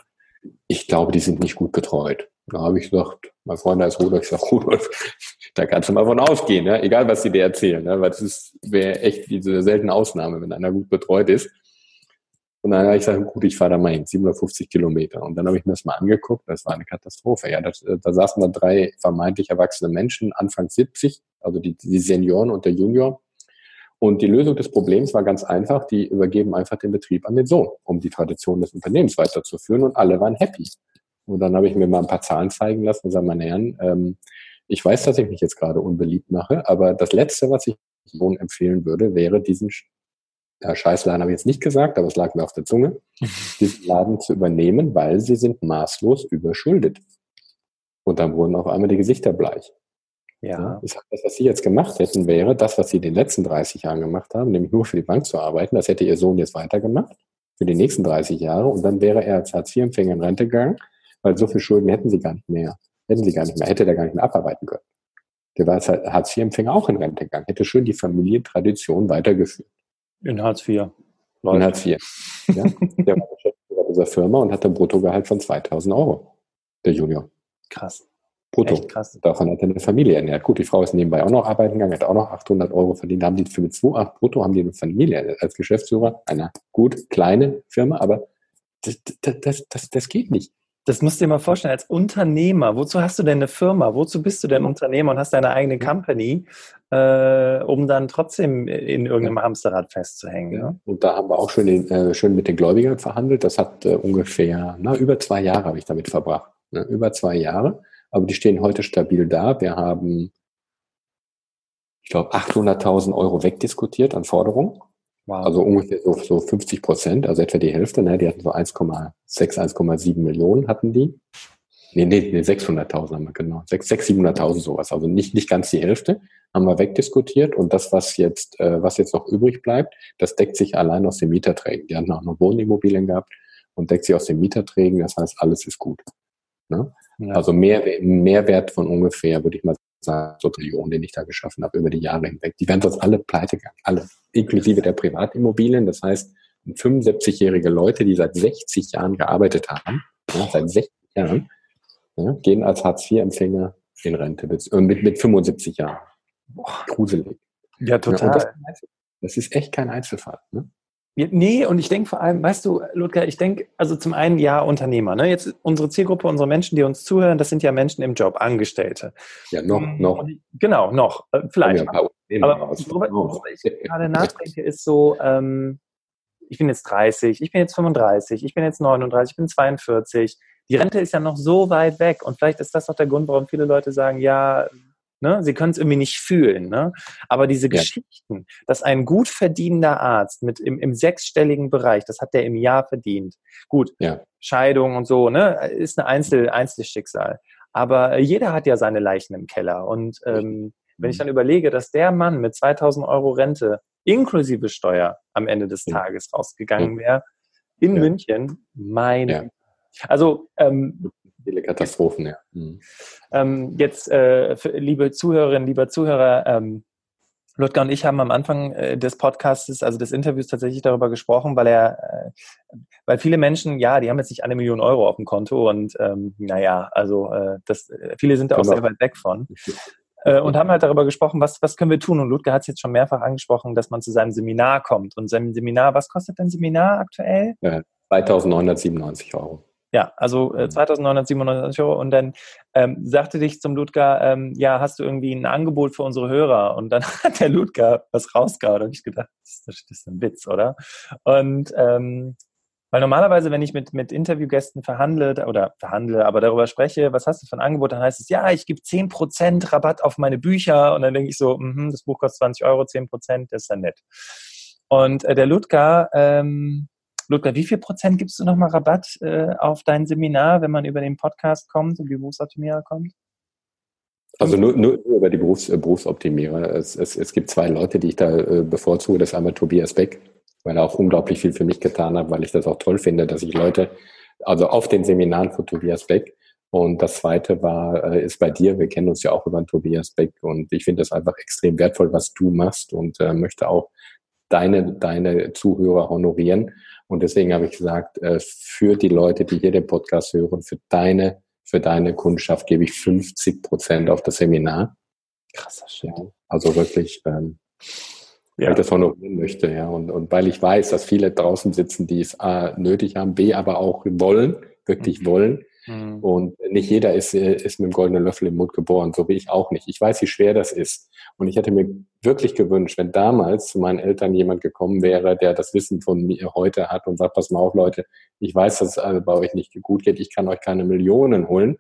Speaker 2: Ich glaube, die sind nicht gut betreut. Da habe ich gesagt, mein Freund ist Rudolf, ich sage, Rudolf, (laughs) da kannst du mal von ausgehen, ne? egal was sie dir erzählen, ne? weil das wäre echt diese seltene Ausnahme, wenn einer gut betreut ist. Und dann habe ich gesagt, gut, ich fahre da mal hin, 750 Kilometer. Und dann habe ich mir das mal angeguckt, das war eine Katastrophe. Ja, das, da saßen da drei vermeintlich erwachsene Menschen, Anfang 70, also die, die Senioren und der Junior. Und die Lösung des Problems war ganz einfach, die übergeben einfach den Betrieb an den Sohn, um die Tradition des Unternehmens weiterzuführen und alle waren happy. Und dann habe ich mir mal ein paar Zahlen zeigen lassen und sagen, meine Herren, ähm, ich weiß, dass ich mich jetzt gerade unbeliebt mache, aber das Letzte, was ich Sohn empfehlen würde, wäre diesen ja, Scheißladen habe ich jetzt nicht gesagt, aber es lag mir auf der Zunge, (laughs) diesen Laden zu übernehmen, weil sie sind maßlos überschuldet. Und dann wurden auf einmal die Gesichter bleich. Ja. Das, was Sie jetzt gemacht hätten, wäre das, was Sie in den letzten 30 Jahren gemacht haben, nämlich nur für die Bank zu arbeiten. Das hätte Ihr Sohn jetzt weitergemacht für die nächsten 30 Jahre und dann wäre er als Hartz-IV-Empfänger in Rente gegangen, weil so viel Schulden hätten Sie gar nicht mehr. Hätten Sie gar nicht mehr, hätte der gar nicht mehr abarbeiten können. Der war als Hartz-IV-Empfänger auch in Rente gegangen, hätte schön die Familientradition weitergeführt.
Speaker 1: In Hartz IV.
Speaker 2: In Hartz IV. Ja? der war Geschäftsführer dieser Firma und hatte ein Bruttogehalt von 2000 Euro. Der Junior.
Speaker 1: Krass.
Speaker 2: Brutto. Echt krass. Davon hat er eine Familie ernährt. Gut, die Frau ist nebenbei auch noch arbeiten gegangen, hat auch noch 800 Euro verdient. Da haben die für mit 2,8 brutto haben die eine Familie als Geschäftsführer einer gut kleinen Firma, aber das, das, das, das geht nicht.
Speaker 1: Das musst du dir mal vorstellen, als Unternehmer, wozu hast du denn eine Firma? Wozu bist du denn Unternehmer und hast deine eigene Company, äh, um dann trotzdem in irgendeinem Hamsterrad festzuhängen? Ne?
Speaker 2: Und da haben wir auch schön, den, äh, schön mit den Gläubigern verhandelt. Das hat äh, ungefähr, na, über zwei Jahre habe ich damit verbracht. Ne? Über zwei Jahre. Aber die stehen heute stabil da. Wir haben, ich glaube, 800.000 Euro wegdiskutiert an Forderungen. Wow. Also ungefähr so, so 50 Prozent, also etwa die Hälfte. Ne? Die hatten so 1,6, 1,7 Millionen hatten die. Nee, nee, nee 600.000 haben wir, genau. 600.000, 700.000 sowas. Also nicht, nicht ganz die Hälfte haben wir wegdiskutiert. Und das, was jetzt, äh, was jetzt noch übrig bleibt, das deckt sich allein aus den Mieterträgen. Die hatten auch noch Wohnimmobilien gehabt und deckt sich aus den Mieterträgen. Das heißt, alles ist gut. Ne? Ja. Also mehr, Mehrwert von ungefähr, würde ich mal sagen, so Trillionen, den ich da geschaffen habe über die Jahre hinweg. Die werden sonst alle pleite gegangen. Alle inklusive der Privatimmobilien. Das heißt, 75-jährige Leute, die seit 60 Jahren gearbeitet haben, ja, seit 60 Jahren, ja, gehen als Hartz-IV-Empfänger in Rente mit, äh, mit, mit 75 Jahren. Boah, gruselig.
Speaker 1: Ja, total.
Speaker 2: Das, das, ist echt kein Einzelfall. Ne?
Speaker 1: Nee, und ich denke vor allem, weißt du, Ludger, ich denke, also zum einen ja Unternehmer. Ne? Jetzt unsere Zielgruppe, unsere Menschen, die uns zuhören, das sind ja Menschen im Job, Angestellte.
Speaker 2: Ja, noch, hm, noch.
Speaker 1: Genau, noch, äh, vielleicht. Aber worüber ich gerade nachdenke, ist so, ähm, ich bin jetzt 30, ich bin jetzt 35, ich bin jetzt 39, ich bin 42. Die Rente ist ja noch so weit weg und vielleicht ist das auch der Grund, warum viele Leute sagen, ja, Ne? Sie können es irgendwie nicht fühlen. Ne? Aber diese ja. Geschichten, dass ein gut verdienender Arzt mit im, im sechsstelligen Bereich, das hat der im Jahr verdient. Gut, ja. Scheidung und so, ne, ist ein Einzel, Einzelschicksal. Aber jeder hat ja seine Leichen im Keller. Und ähm, wenn ich mhm. dann überlege, dass der Mann mit 2000 Euro Rente inklusive Steuer am Ende des Tages rausgegangen wäre, in München, meine. Also ähm,
Speaker 2: Viele Katastrophen, ja. Mhm.
Speaker 1: Ähm, jetzt, äh, für, liebe Zuhörerinnen, lieber Zuhörer, ähm, Ludger und ich haben am Anfang äh, des Podcasts, also des Interviews tatsächlich darüber gesprochen, weil er, äh, weil viele Menschen, ja, die haben jetzt nicht eine Million Euro auf dem Konto und ähm, naja, also äh, das, äh, viele sind da auch genau. sehr weit weg von. Äh, und haben halt darüber gesprochen, was, was können wir tun? Und Ludger hat es jetzt schon mehrfach angesprochen, dass man zu seinem Seminar kommt. Und sein Seminar, was kostet dein Seminar aktuell?
Speaker 2: Ja, 2997 Euro.
Speaker 1: Ja, also äh, 2997 mhm. Euro. Und dann ähm, sagte dich zum Ludger, ähm, ja, hast du irgendwie ein Angebot für unsere Hörer? Und dann (laughs) hat der Ludger was rausgehauen. Da habe ich gedacht, das, das ist ein Witz, oder? Und ähm, weil normalerweise, wenn ich mit, mit Interviewgästen verhandle oder verhandle, aber darüber spreche, was hast du für ein Angebot, dann heißt es, ja, ich gebe 10% Rabatt auf meine Bücher. Und dann denke ich so, mh, das Buch kostet 20 Euro, 10%, das ist ja nett. Und äh, der Ludger ähm, Ludger, wie viel Prozent gibst du nochmal Rabatt äh, auf dein Seminar, wenn man über den Podcast kommt und die Berufsoptimierer kommt?
Speaker 2: Also nur, nur über die Berufs-, äh, Berufsoptimierer. Es, es, es gibt zwei Leute, die ich da äh, bevorzuge. Das ist einmal Tobias Beck, weil er auch unglaublich viel für mich getan hat, weil ich das auch toll finde, dass ich Leute, also auf den Seminaren von Tobias Beck, und das zweite war, äh, ist bei dir. Wir kennen uns ja auch über Tobias Beck und ich finde das einfach extrem wertvoll, was du machst und äh, möchte auch deine, deine Zuhörer honorieren. Und deswegen habe ich gesagt, äh, für die Leute, die hier den Podcast hören, für deine, für deine Kundschaft gebe ich 50 Prozent auf das Seminar. Krasser Shit. Also wirklich, ähm, ja. weil ich das honorieren möchte, ja. Und, und weil ich weiß, dass viele draußen sitzen, die es A, nötig haben, B, aber auch wollen, wirklich mhm. wollen. Mhm. Und nicht jeder ist, äh, ist mit dem goldenen Löffel im Mund geboren, so wie ich auch nicht. Ich weiß, wie schwer das ist. Und ich hätte mir wirklich gewünscht, wenn damals zu meinen Eltern jemand gekommen wäre, der das Wissen von mir heute hat und sagt, pass mal auf, Leute, ich weiß, dass es bei euch nicht gut geht, ich kann euch keine Millionen holen.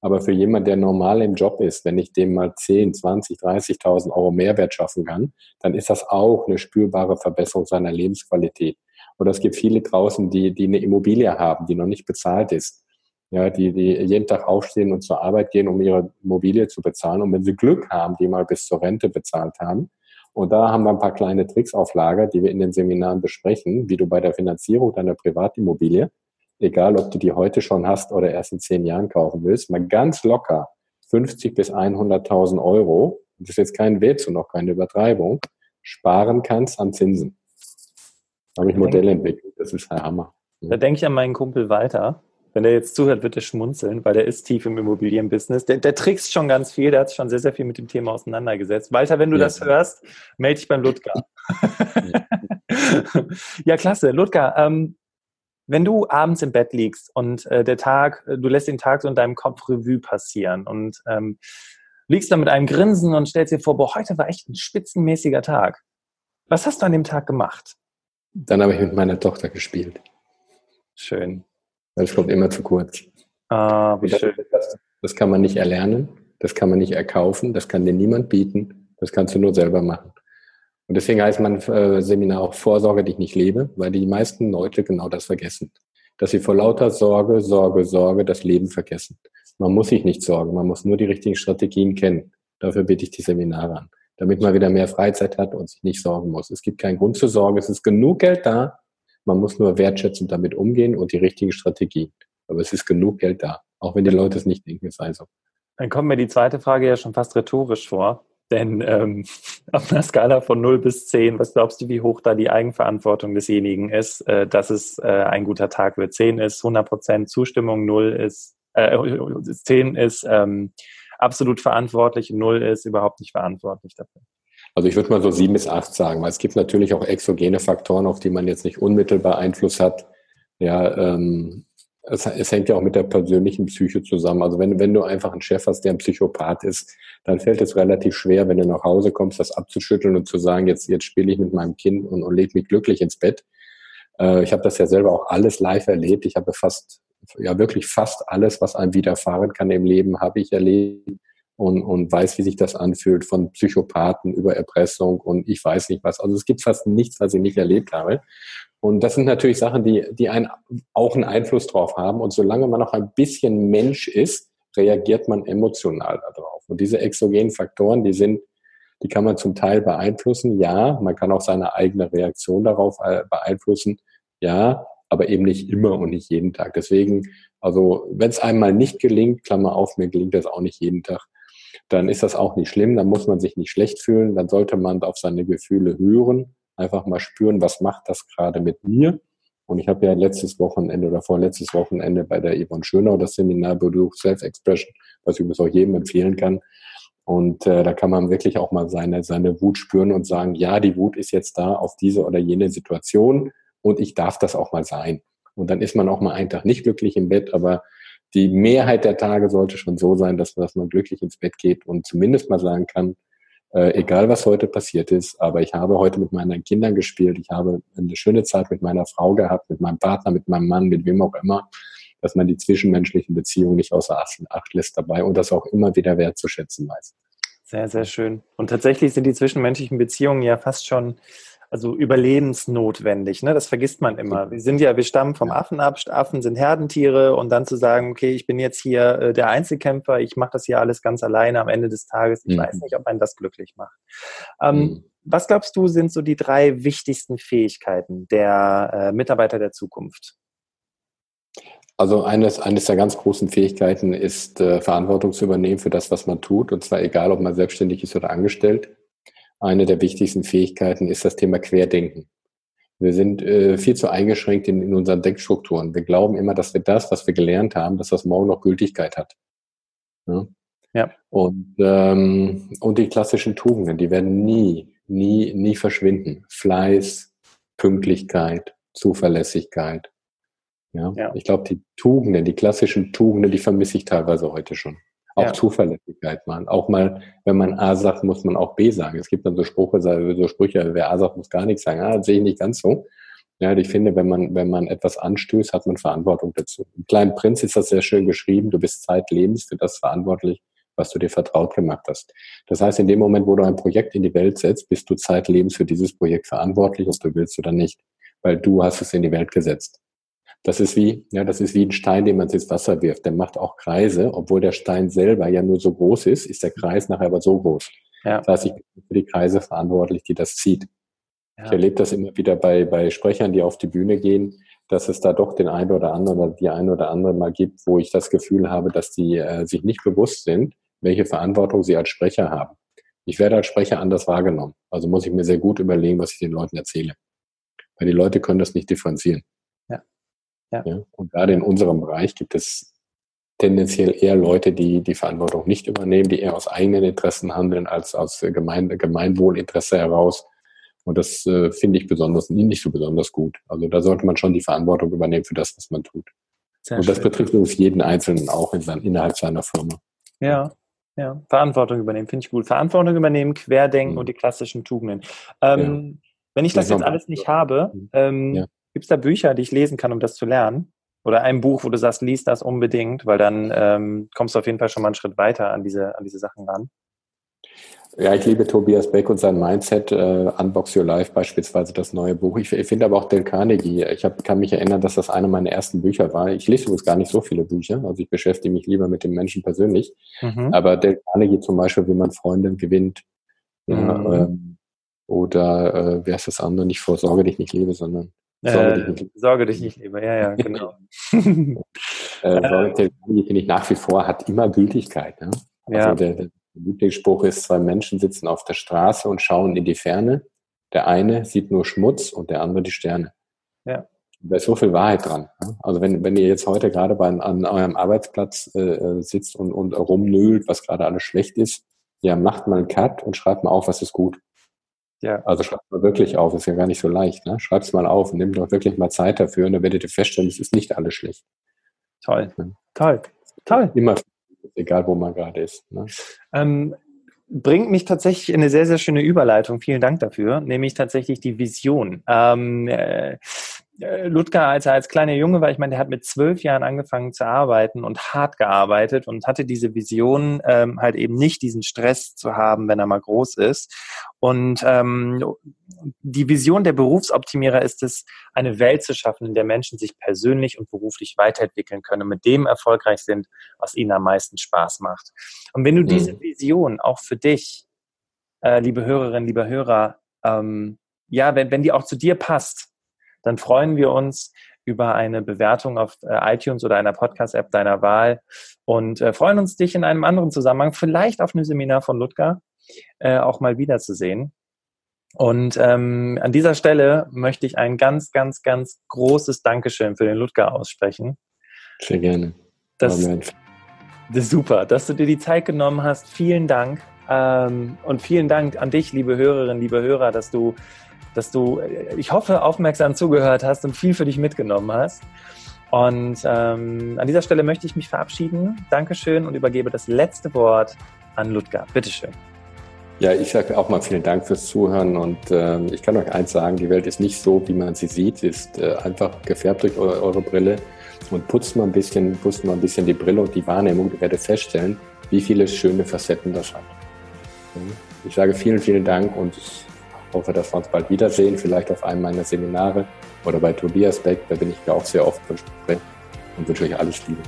Speaker 2: Aber für jemand, der normal im Job ist, wenn ich dem mal 10, 20, 30.000 Euro Mehrwert schaffen kann, dann ist das auch eine spürbare Verbesserung seiner Lebensqualität. Und es gibt viele draußen, die, die eine Immobilie haben, die noch nicht bezahlt ist ja, die, die jeden Tag aufstehen und zur Arbeit gehen, um ihre Immobilie zu bezahlen. Und wenn sie Glück haben, die mal bis zur Rente bezahlt haben. Und da haben wir ein paar kleine Tricks auf Lager, die wir in den Seminaren besprechen, wie du bei der Finanzierung deiner Privatimmobilie, egal ob du die heute schon hast oder erst in zehn Jahren kaufen willst, mal ganz locker 50 bis 100.000 Euro, das ist jetzt kein Witz und auch keine Übertreibung, sparen kannst an Zinsen. Da habe ich Modelle entwickelt, das ist der Hammer.
Speaker 1: Da denke ich an meinen Kumpel Walter, wenn der jetzt zuhört, wird er schmunzeln, weil der ist tief im Immobilienbusiness. Der, der trickst schon ganz viel, der hat sich schon sehr, sehr viel mit dem Thema auseinandergesetzt. Walter, wenn du ja. das hörst, melde dich beim Ludger. (laughs) ja, klasse. Ludger, ähm, wenn du abends im Bett liegst und äh, der Tag, du lässt den Tag so in deinem Kopf Revue passieren und ähm, liegst da mit einem Grinsen und stellst dir vor, boah, heute war echt ein spitzenmäßiger Tag. Was hast du an dem Tag gemacht?
Speaker 2: Dann habe ich mit meiner Tochter gespielt.
Speaker 1: Schön.
Speaker 2: Das kommt immer zu kurz.
Speaker 1: Ah, wie
Speaker 2: das,
Speaker 1: schön.
Speaker 2: Das, das kann man nicht erlernen, das kann man nicht erkaufen, das kann dir niemand bieten, das kannst du nur selber machen. Und deswegen heißt mein äh, Seminar auch Vorsorge, die ich nicht lebe, weil die meisten Leute genau das vergessen. Dass sie vor lauter Sorge, Sorge, Sorge das Leben vergessen. Man muss sich nicht sorgen, man muss nur die richtigen Strategien kennen. Dafür biete ich die Seminare an. Damit man wieder mehr Freizeit hat und sich nicht sorgen muss. Es gibt keinen Grund zur Sorge, es ist genug Geld da, man muss nur wertschätzend damit umgehen und die richtigen Strategien. Aber es ist genug Geld da, auch wenn die Leute es nicht denken, es sei so.
Speaker 1: Dann kommt mir die zweite Frage ja schon fast rhetorisch vor. Denn ähm, (laughs) auf einer Skala von 0 bis 10, was glaubst du, wie hoch da die Eigenverantwortung desjenigen ist, äh, dass es äh, ein guter Tag wird? 10 ist 100 Prozent Zustimmung, 0 ist, äh, (laughs) 10 ist ähm, absolut verantwortlich, 0 ist überhaupt nicht verantwortlich dafür.
Speaker 2: Also ich würde mal so sieben bis acht sagen, weil es gibt natürlich auch exogene Faktoren, auf die man jetzt nicht unmittelbar Einfluss hat. Ja, ähm, es, es hängt ja auch mit der persönlichen Psyche zusammen. Also wenn, wenn du einfach einen Chef hast, der ein Psychopath ist, dann fällt es relativ schwer, wenn du nach Hause kommst, das abzuschütteln und zu sagen, jetzt, jetzt spiele ich mit meinem Kind und, und lege mich glücklich ins Bett. Äh, ich habe das ja selber auch alles live erlebt. Ich habe fast, ja wirklich fast alles, was einem widerfahren kann im Leben, habe ich erlebt und, und weiß, wie sich das anfühlt, von Psychopathen über Erpressung und ich weiß nicht was. Also es gibt fast nichts, was ich nicht erlebt habe. Und das sind natürlich Sachen, die, die einen auch einen Einfluss drauf haben. Und solange man noch ein bisschen Mensch ist, reagiert man emotional darauf. Und diese exogenen Faktoren, die sind, die kann man zum Teil beeinflussen. Ja, man kann auch seine eigene Reaktion darauf äh, beeinflussen. Ja, aber eben nicht immer und nicht jeden Tag. Deswegen, also wenn es einmal nicht gelingt, Klammer auf, mir gelingt das auch nicht jeden Tag, dann ist das auch nicht schlimm, dann muss man sich nicht schlecht fühlen, dann sollte man auf seine Gefühle hören, einfach mal spüren, was macht das gerade mit mir. Und ich habe ja letztes Wochenende oder vorletztes Wochenende bei der Yvonne Schönau das Seminar besucht, Self-Expression, was ich übrigens auch jedem empfehlen kann. Und äh, da kann man wirklich auch mal seine, seine Wut spüren und sagen, ja, die Wut ist jetzt da auf diese oder jene Situation und ich darf das auch mal sein. Und dann ist man auch mal einen Tag nicht glücklich im Bett, aber die Mehrheit der Tage sollte schon so sein, dass, dass man glücklich ins Bett geht und zumindest mal sagen kann, äh, egal was heute passiert ist, aber ich habe heute mit meinen Kindern gespielt, ich habe eine schöne Zeit mit meiner Frau gehabt, mit meinem Partner, mit meinem Mann, mit wem auch immer, dass man die zwischenmenschlichen Beziehungen nicht außer Acht lässt dabei und das auch immer wieder wertzuschätzen weiß.
Speaker 1: Sehr, sehr schön. Und tatsächlich sind die zwischenmenschlichen Beziehungen ja fast schon also überlebensnotwendig. Ne? Das vergisst man immer. Wir sind ja, wir stammen vom Affen ab. Affen sind Herdentiere und dann zu sagen, okay, ich bin jetzt hier äh, der Einzelkämpfer, ich mache das hier alles ganz alleine am Ende des Tages. Ich mhm. weiß nicht, ob einen das glücklich macht. Ähm, mhm. Was glaubst du, sind so die drei wichtigsten Fähigkeiten der äh, Mitarbeiter der Zukunft?
Speaker 2: Also eines, eines der ganz großen Fähigkeiten ist, äh, Verantwortung zu übernehmen für das, was man tut. Und zwar egal, ob man selbstständig ist oder angestellt. Eine der wichtigsten Fähigkeiten ist das Thema Querdenken. Wir sind äh, viel zu eingeschränkt in, in unseren Denkstrukturen. Wir glauben immer, dass wir das, was wir gelernt haben, dass das morgen noch Gültigkeit hat. Ja. ja. Und, ähm, und die klassischen Tugenden, die werden nie, nie, nie verschwinden. Fleiß, Pünktlichkeit, Zuverlässigkeit. Ja. ja. Ich glaube, die Tugenden, die klassischen Tugenden, die vermisse ich teilweise heute schon. Auch ja. Zuverlässigkeit, man. Auch mal, wenn man A sagt, muss man auch B sagen. Es gibt dann so Sprüche, so Sprüche, wer A sagt, muss gar nichts sagen. Ah, das sehe ich nicht ganz so. Ja, ich finde, wenn man, wenn man etwas anstößt, hat man Verantwortung dazu. Im kleinen Prinz ist das sehr schön geschrieben. Du bist zeitlebens für das verantwortlich, was du dir vertraut gemacht hast. Das heißt, in dem Moment, wo du ein Projekt in die Welt setzt, bist du zeitlebens für dieses Projekt verantwortlich, ob du willst oder nicht. Weil du hast es in die Welt gesetzt. Das ist wie, ja, das ist wie ein Stein, den man ins Wasser wirft. Der macht auch Kreise, obwohl der Stein selber ja nur so groß ist, ist der Kreis nachher aber so groß. Ja. Das heißt, ich bin für die Kreise verantwortlich, die das zieht. Ja. Ich erlebe das immer wieder bei, bei Sprechern, die auf die Bühne gehen, dass es da doch den einen oder anderen oder die eine oder andere mal gibt, wo ich das Gefühl habe, dass die äh, sich nicht bewusst sind, welche Verantwortung sie als Sprecher haben. Ich werde als Sprecher anders wahrgenommen. Also muss ich mir sehr gut überlegen, was ich den Leuten erzähle. Weil die Leute können das nicht differenzieren. Ja. ja. Und gerade in unserem Bereich gibt es tendenziell eher Leute, die die Verantwortung nicht übernehmen, die eher aus eigenen Interessen handeln als aus Gemein Gemeinwohlinteresse heraus. Und das äh, finde ich besonders nicht so besonders gut. Also da sollte man schon die Verantwortung übernehmen für das, was man tut. Sehr und das schön. betrifft übrigens jeden Einzelnen auch in sein, innerhalb seiner Firma.
Speaker 1: Ja, ja. Verantwortung übernehmen, finde ich gut. Verantwortung übernehmen, Querdenken mhm. und die klassischen Tugenden. Ähm, ja. Wenn ich das, das jetzt alles nicht habe, mhm. ähm, ja. Gibt es da Bücher, die ich lesen kann, um das zu lernen? Oder ein Buch, wo du sagst, lies das unbedingt, weil dann ähm, kommst du auf jeden Fall schon mal einen Schritt weiter an diese, an diese Sachen ran.
Speaker 2: Ja, ich liebe Tobias Beck und sein Mindset, äh, Unbox Your Life beispielsweise, das neue Buch. Ich, ich finde aber auch Del Carnegie, ich hab, kann mich erinnern, dass das eine meiner ersten Bücher war. Ich lese übrigens gar nicht so viele Bücher, also ich beschäftige mich lieber mit dem Menschen persönlich. Mhm. Aber Del Carnegie zum Beispiel, wie man Freunde gewinnt. Mhm. Ja, ähm, oder äh, wer ist das andere? Nicht vor Sorge dich nicht liebe, sondern
Speaker 1: Sorge, äh, dich, nicht. Sorge dich nicht lieber, ja, ja, genau. (laughs)
Speaker 2: äh, (laughs) finde ich nach wie vor hat immer Gültigkeit. Ne? Also ja. der, der Lieblingsspruch ist, zwei Menschen sitzen auf der Straße und schauen in die Ferne. Der eine sieht nur Schmutz und der andere die Sterne. Ja. Da ist so viel Wahrheit dran. Ne? Also wenn, wenn ihr jetzt heute gerade bei, an eurem Arbeitsplatz äh, äh, sitzt und, und rumnölt, was gerade alles schlecht ist, ja, macht mal einen Cut und schreibt mal auf, was ist gut. Ja. Also schreibt mal wirklich auf, ist ja gar nicht so leicht. Ne? Schreibt es mal auf und nehmt doch wirklich mal Zeit dafür und dann werdet ihr feststellen, es ist nicht alles schlecht.
Speaker 1: Toll. Ja. Toll. Toll.
Speaker 2: Immer, egal wo man gerade ist. Ne?
Speaker 1: Ähm, bringt mich tatsächlich in eine sehr, sehr schöne Überleitung. Vielen Dank dafür. Nämlich tatsächlich die Vision. Ähm, äh, äh, Ludger, als er als kleiner Junge war, ich meine, der hat mit zwölf Jahren angefangen zu arbeiten und hart gearbeitet und hatte diese Vision, ähm, halt eben nicht diesen Stress zu haben, wenn er mal groß ist. Und ähm, die Vision der Berufsoptimierer ist es, eine Welt zu schaffen, in der Menschen sich persönlich und beruflich weiterentwickeln können und mit dem erfolgreich sind, was ihnen am meisten Spaß macht. Und wenn du mhm. diese Vision auch für dich, äh, liebe Hörerinnen, lieber Hörer, ähm, ja, wenn, wenn die auch zu dir passt, dann freuen wir uns über eine Bewertung auf äh, iTunes oder einer Podcast-App deiner Wahl und äh, freuen uns, dich in einem anderen Zusammenhang, vielleicht auf einem Seminar von Ludger, äh, auch mal wiederzusehen. Und ähm, an dieser Stelle möchte ich ein ganz, ganz, ganz großes Dankeschön für den Ludger aussprechen.
Speaker 2: Sehr gerne.
Speaker 1: Das, das ist super, dass du dir die Zeit genommen hast. Vielen Dank. Ähm, und vielen Dank an dich, liebe Hörerinnen, liebe Hörer, dass du dass du, ich hoffe, aufmerksam zugehört hast und viel für dich mitgenommen hast. Und ähm, an dieser Stelle möchte ich mich verabschieden. Dankeschön und übergebe das letzte Wort an Ludger. Bitteschön.
Speaker 2: Ja, ich sage auch mal vielen Dank fürs Zuhören und äh, ich kann euch eins sagen, die Welt ist nicht so, wie man sie sieht, sie ist äh, einfach gefärbt durch eure, eure, Brille und putzt mal ein bisschen, putzt mal ein bisschen die Brille und die Wahrnehmung, ihr werdet feststellen, wie viele schöne Facetten das hat. Ich sage vielen, vielen Dank und hoffe, dass wir uns bald wiedersehen, vielleicht auf einem meiner Seminare oder bei Tobias Beck, da bin ich ja auch sehr oft und wünsche euch alles Liebe.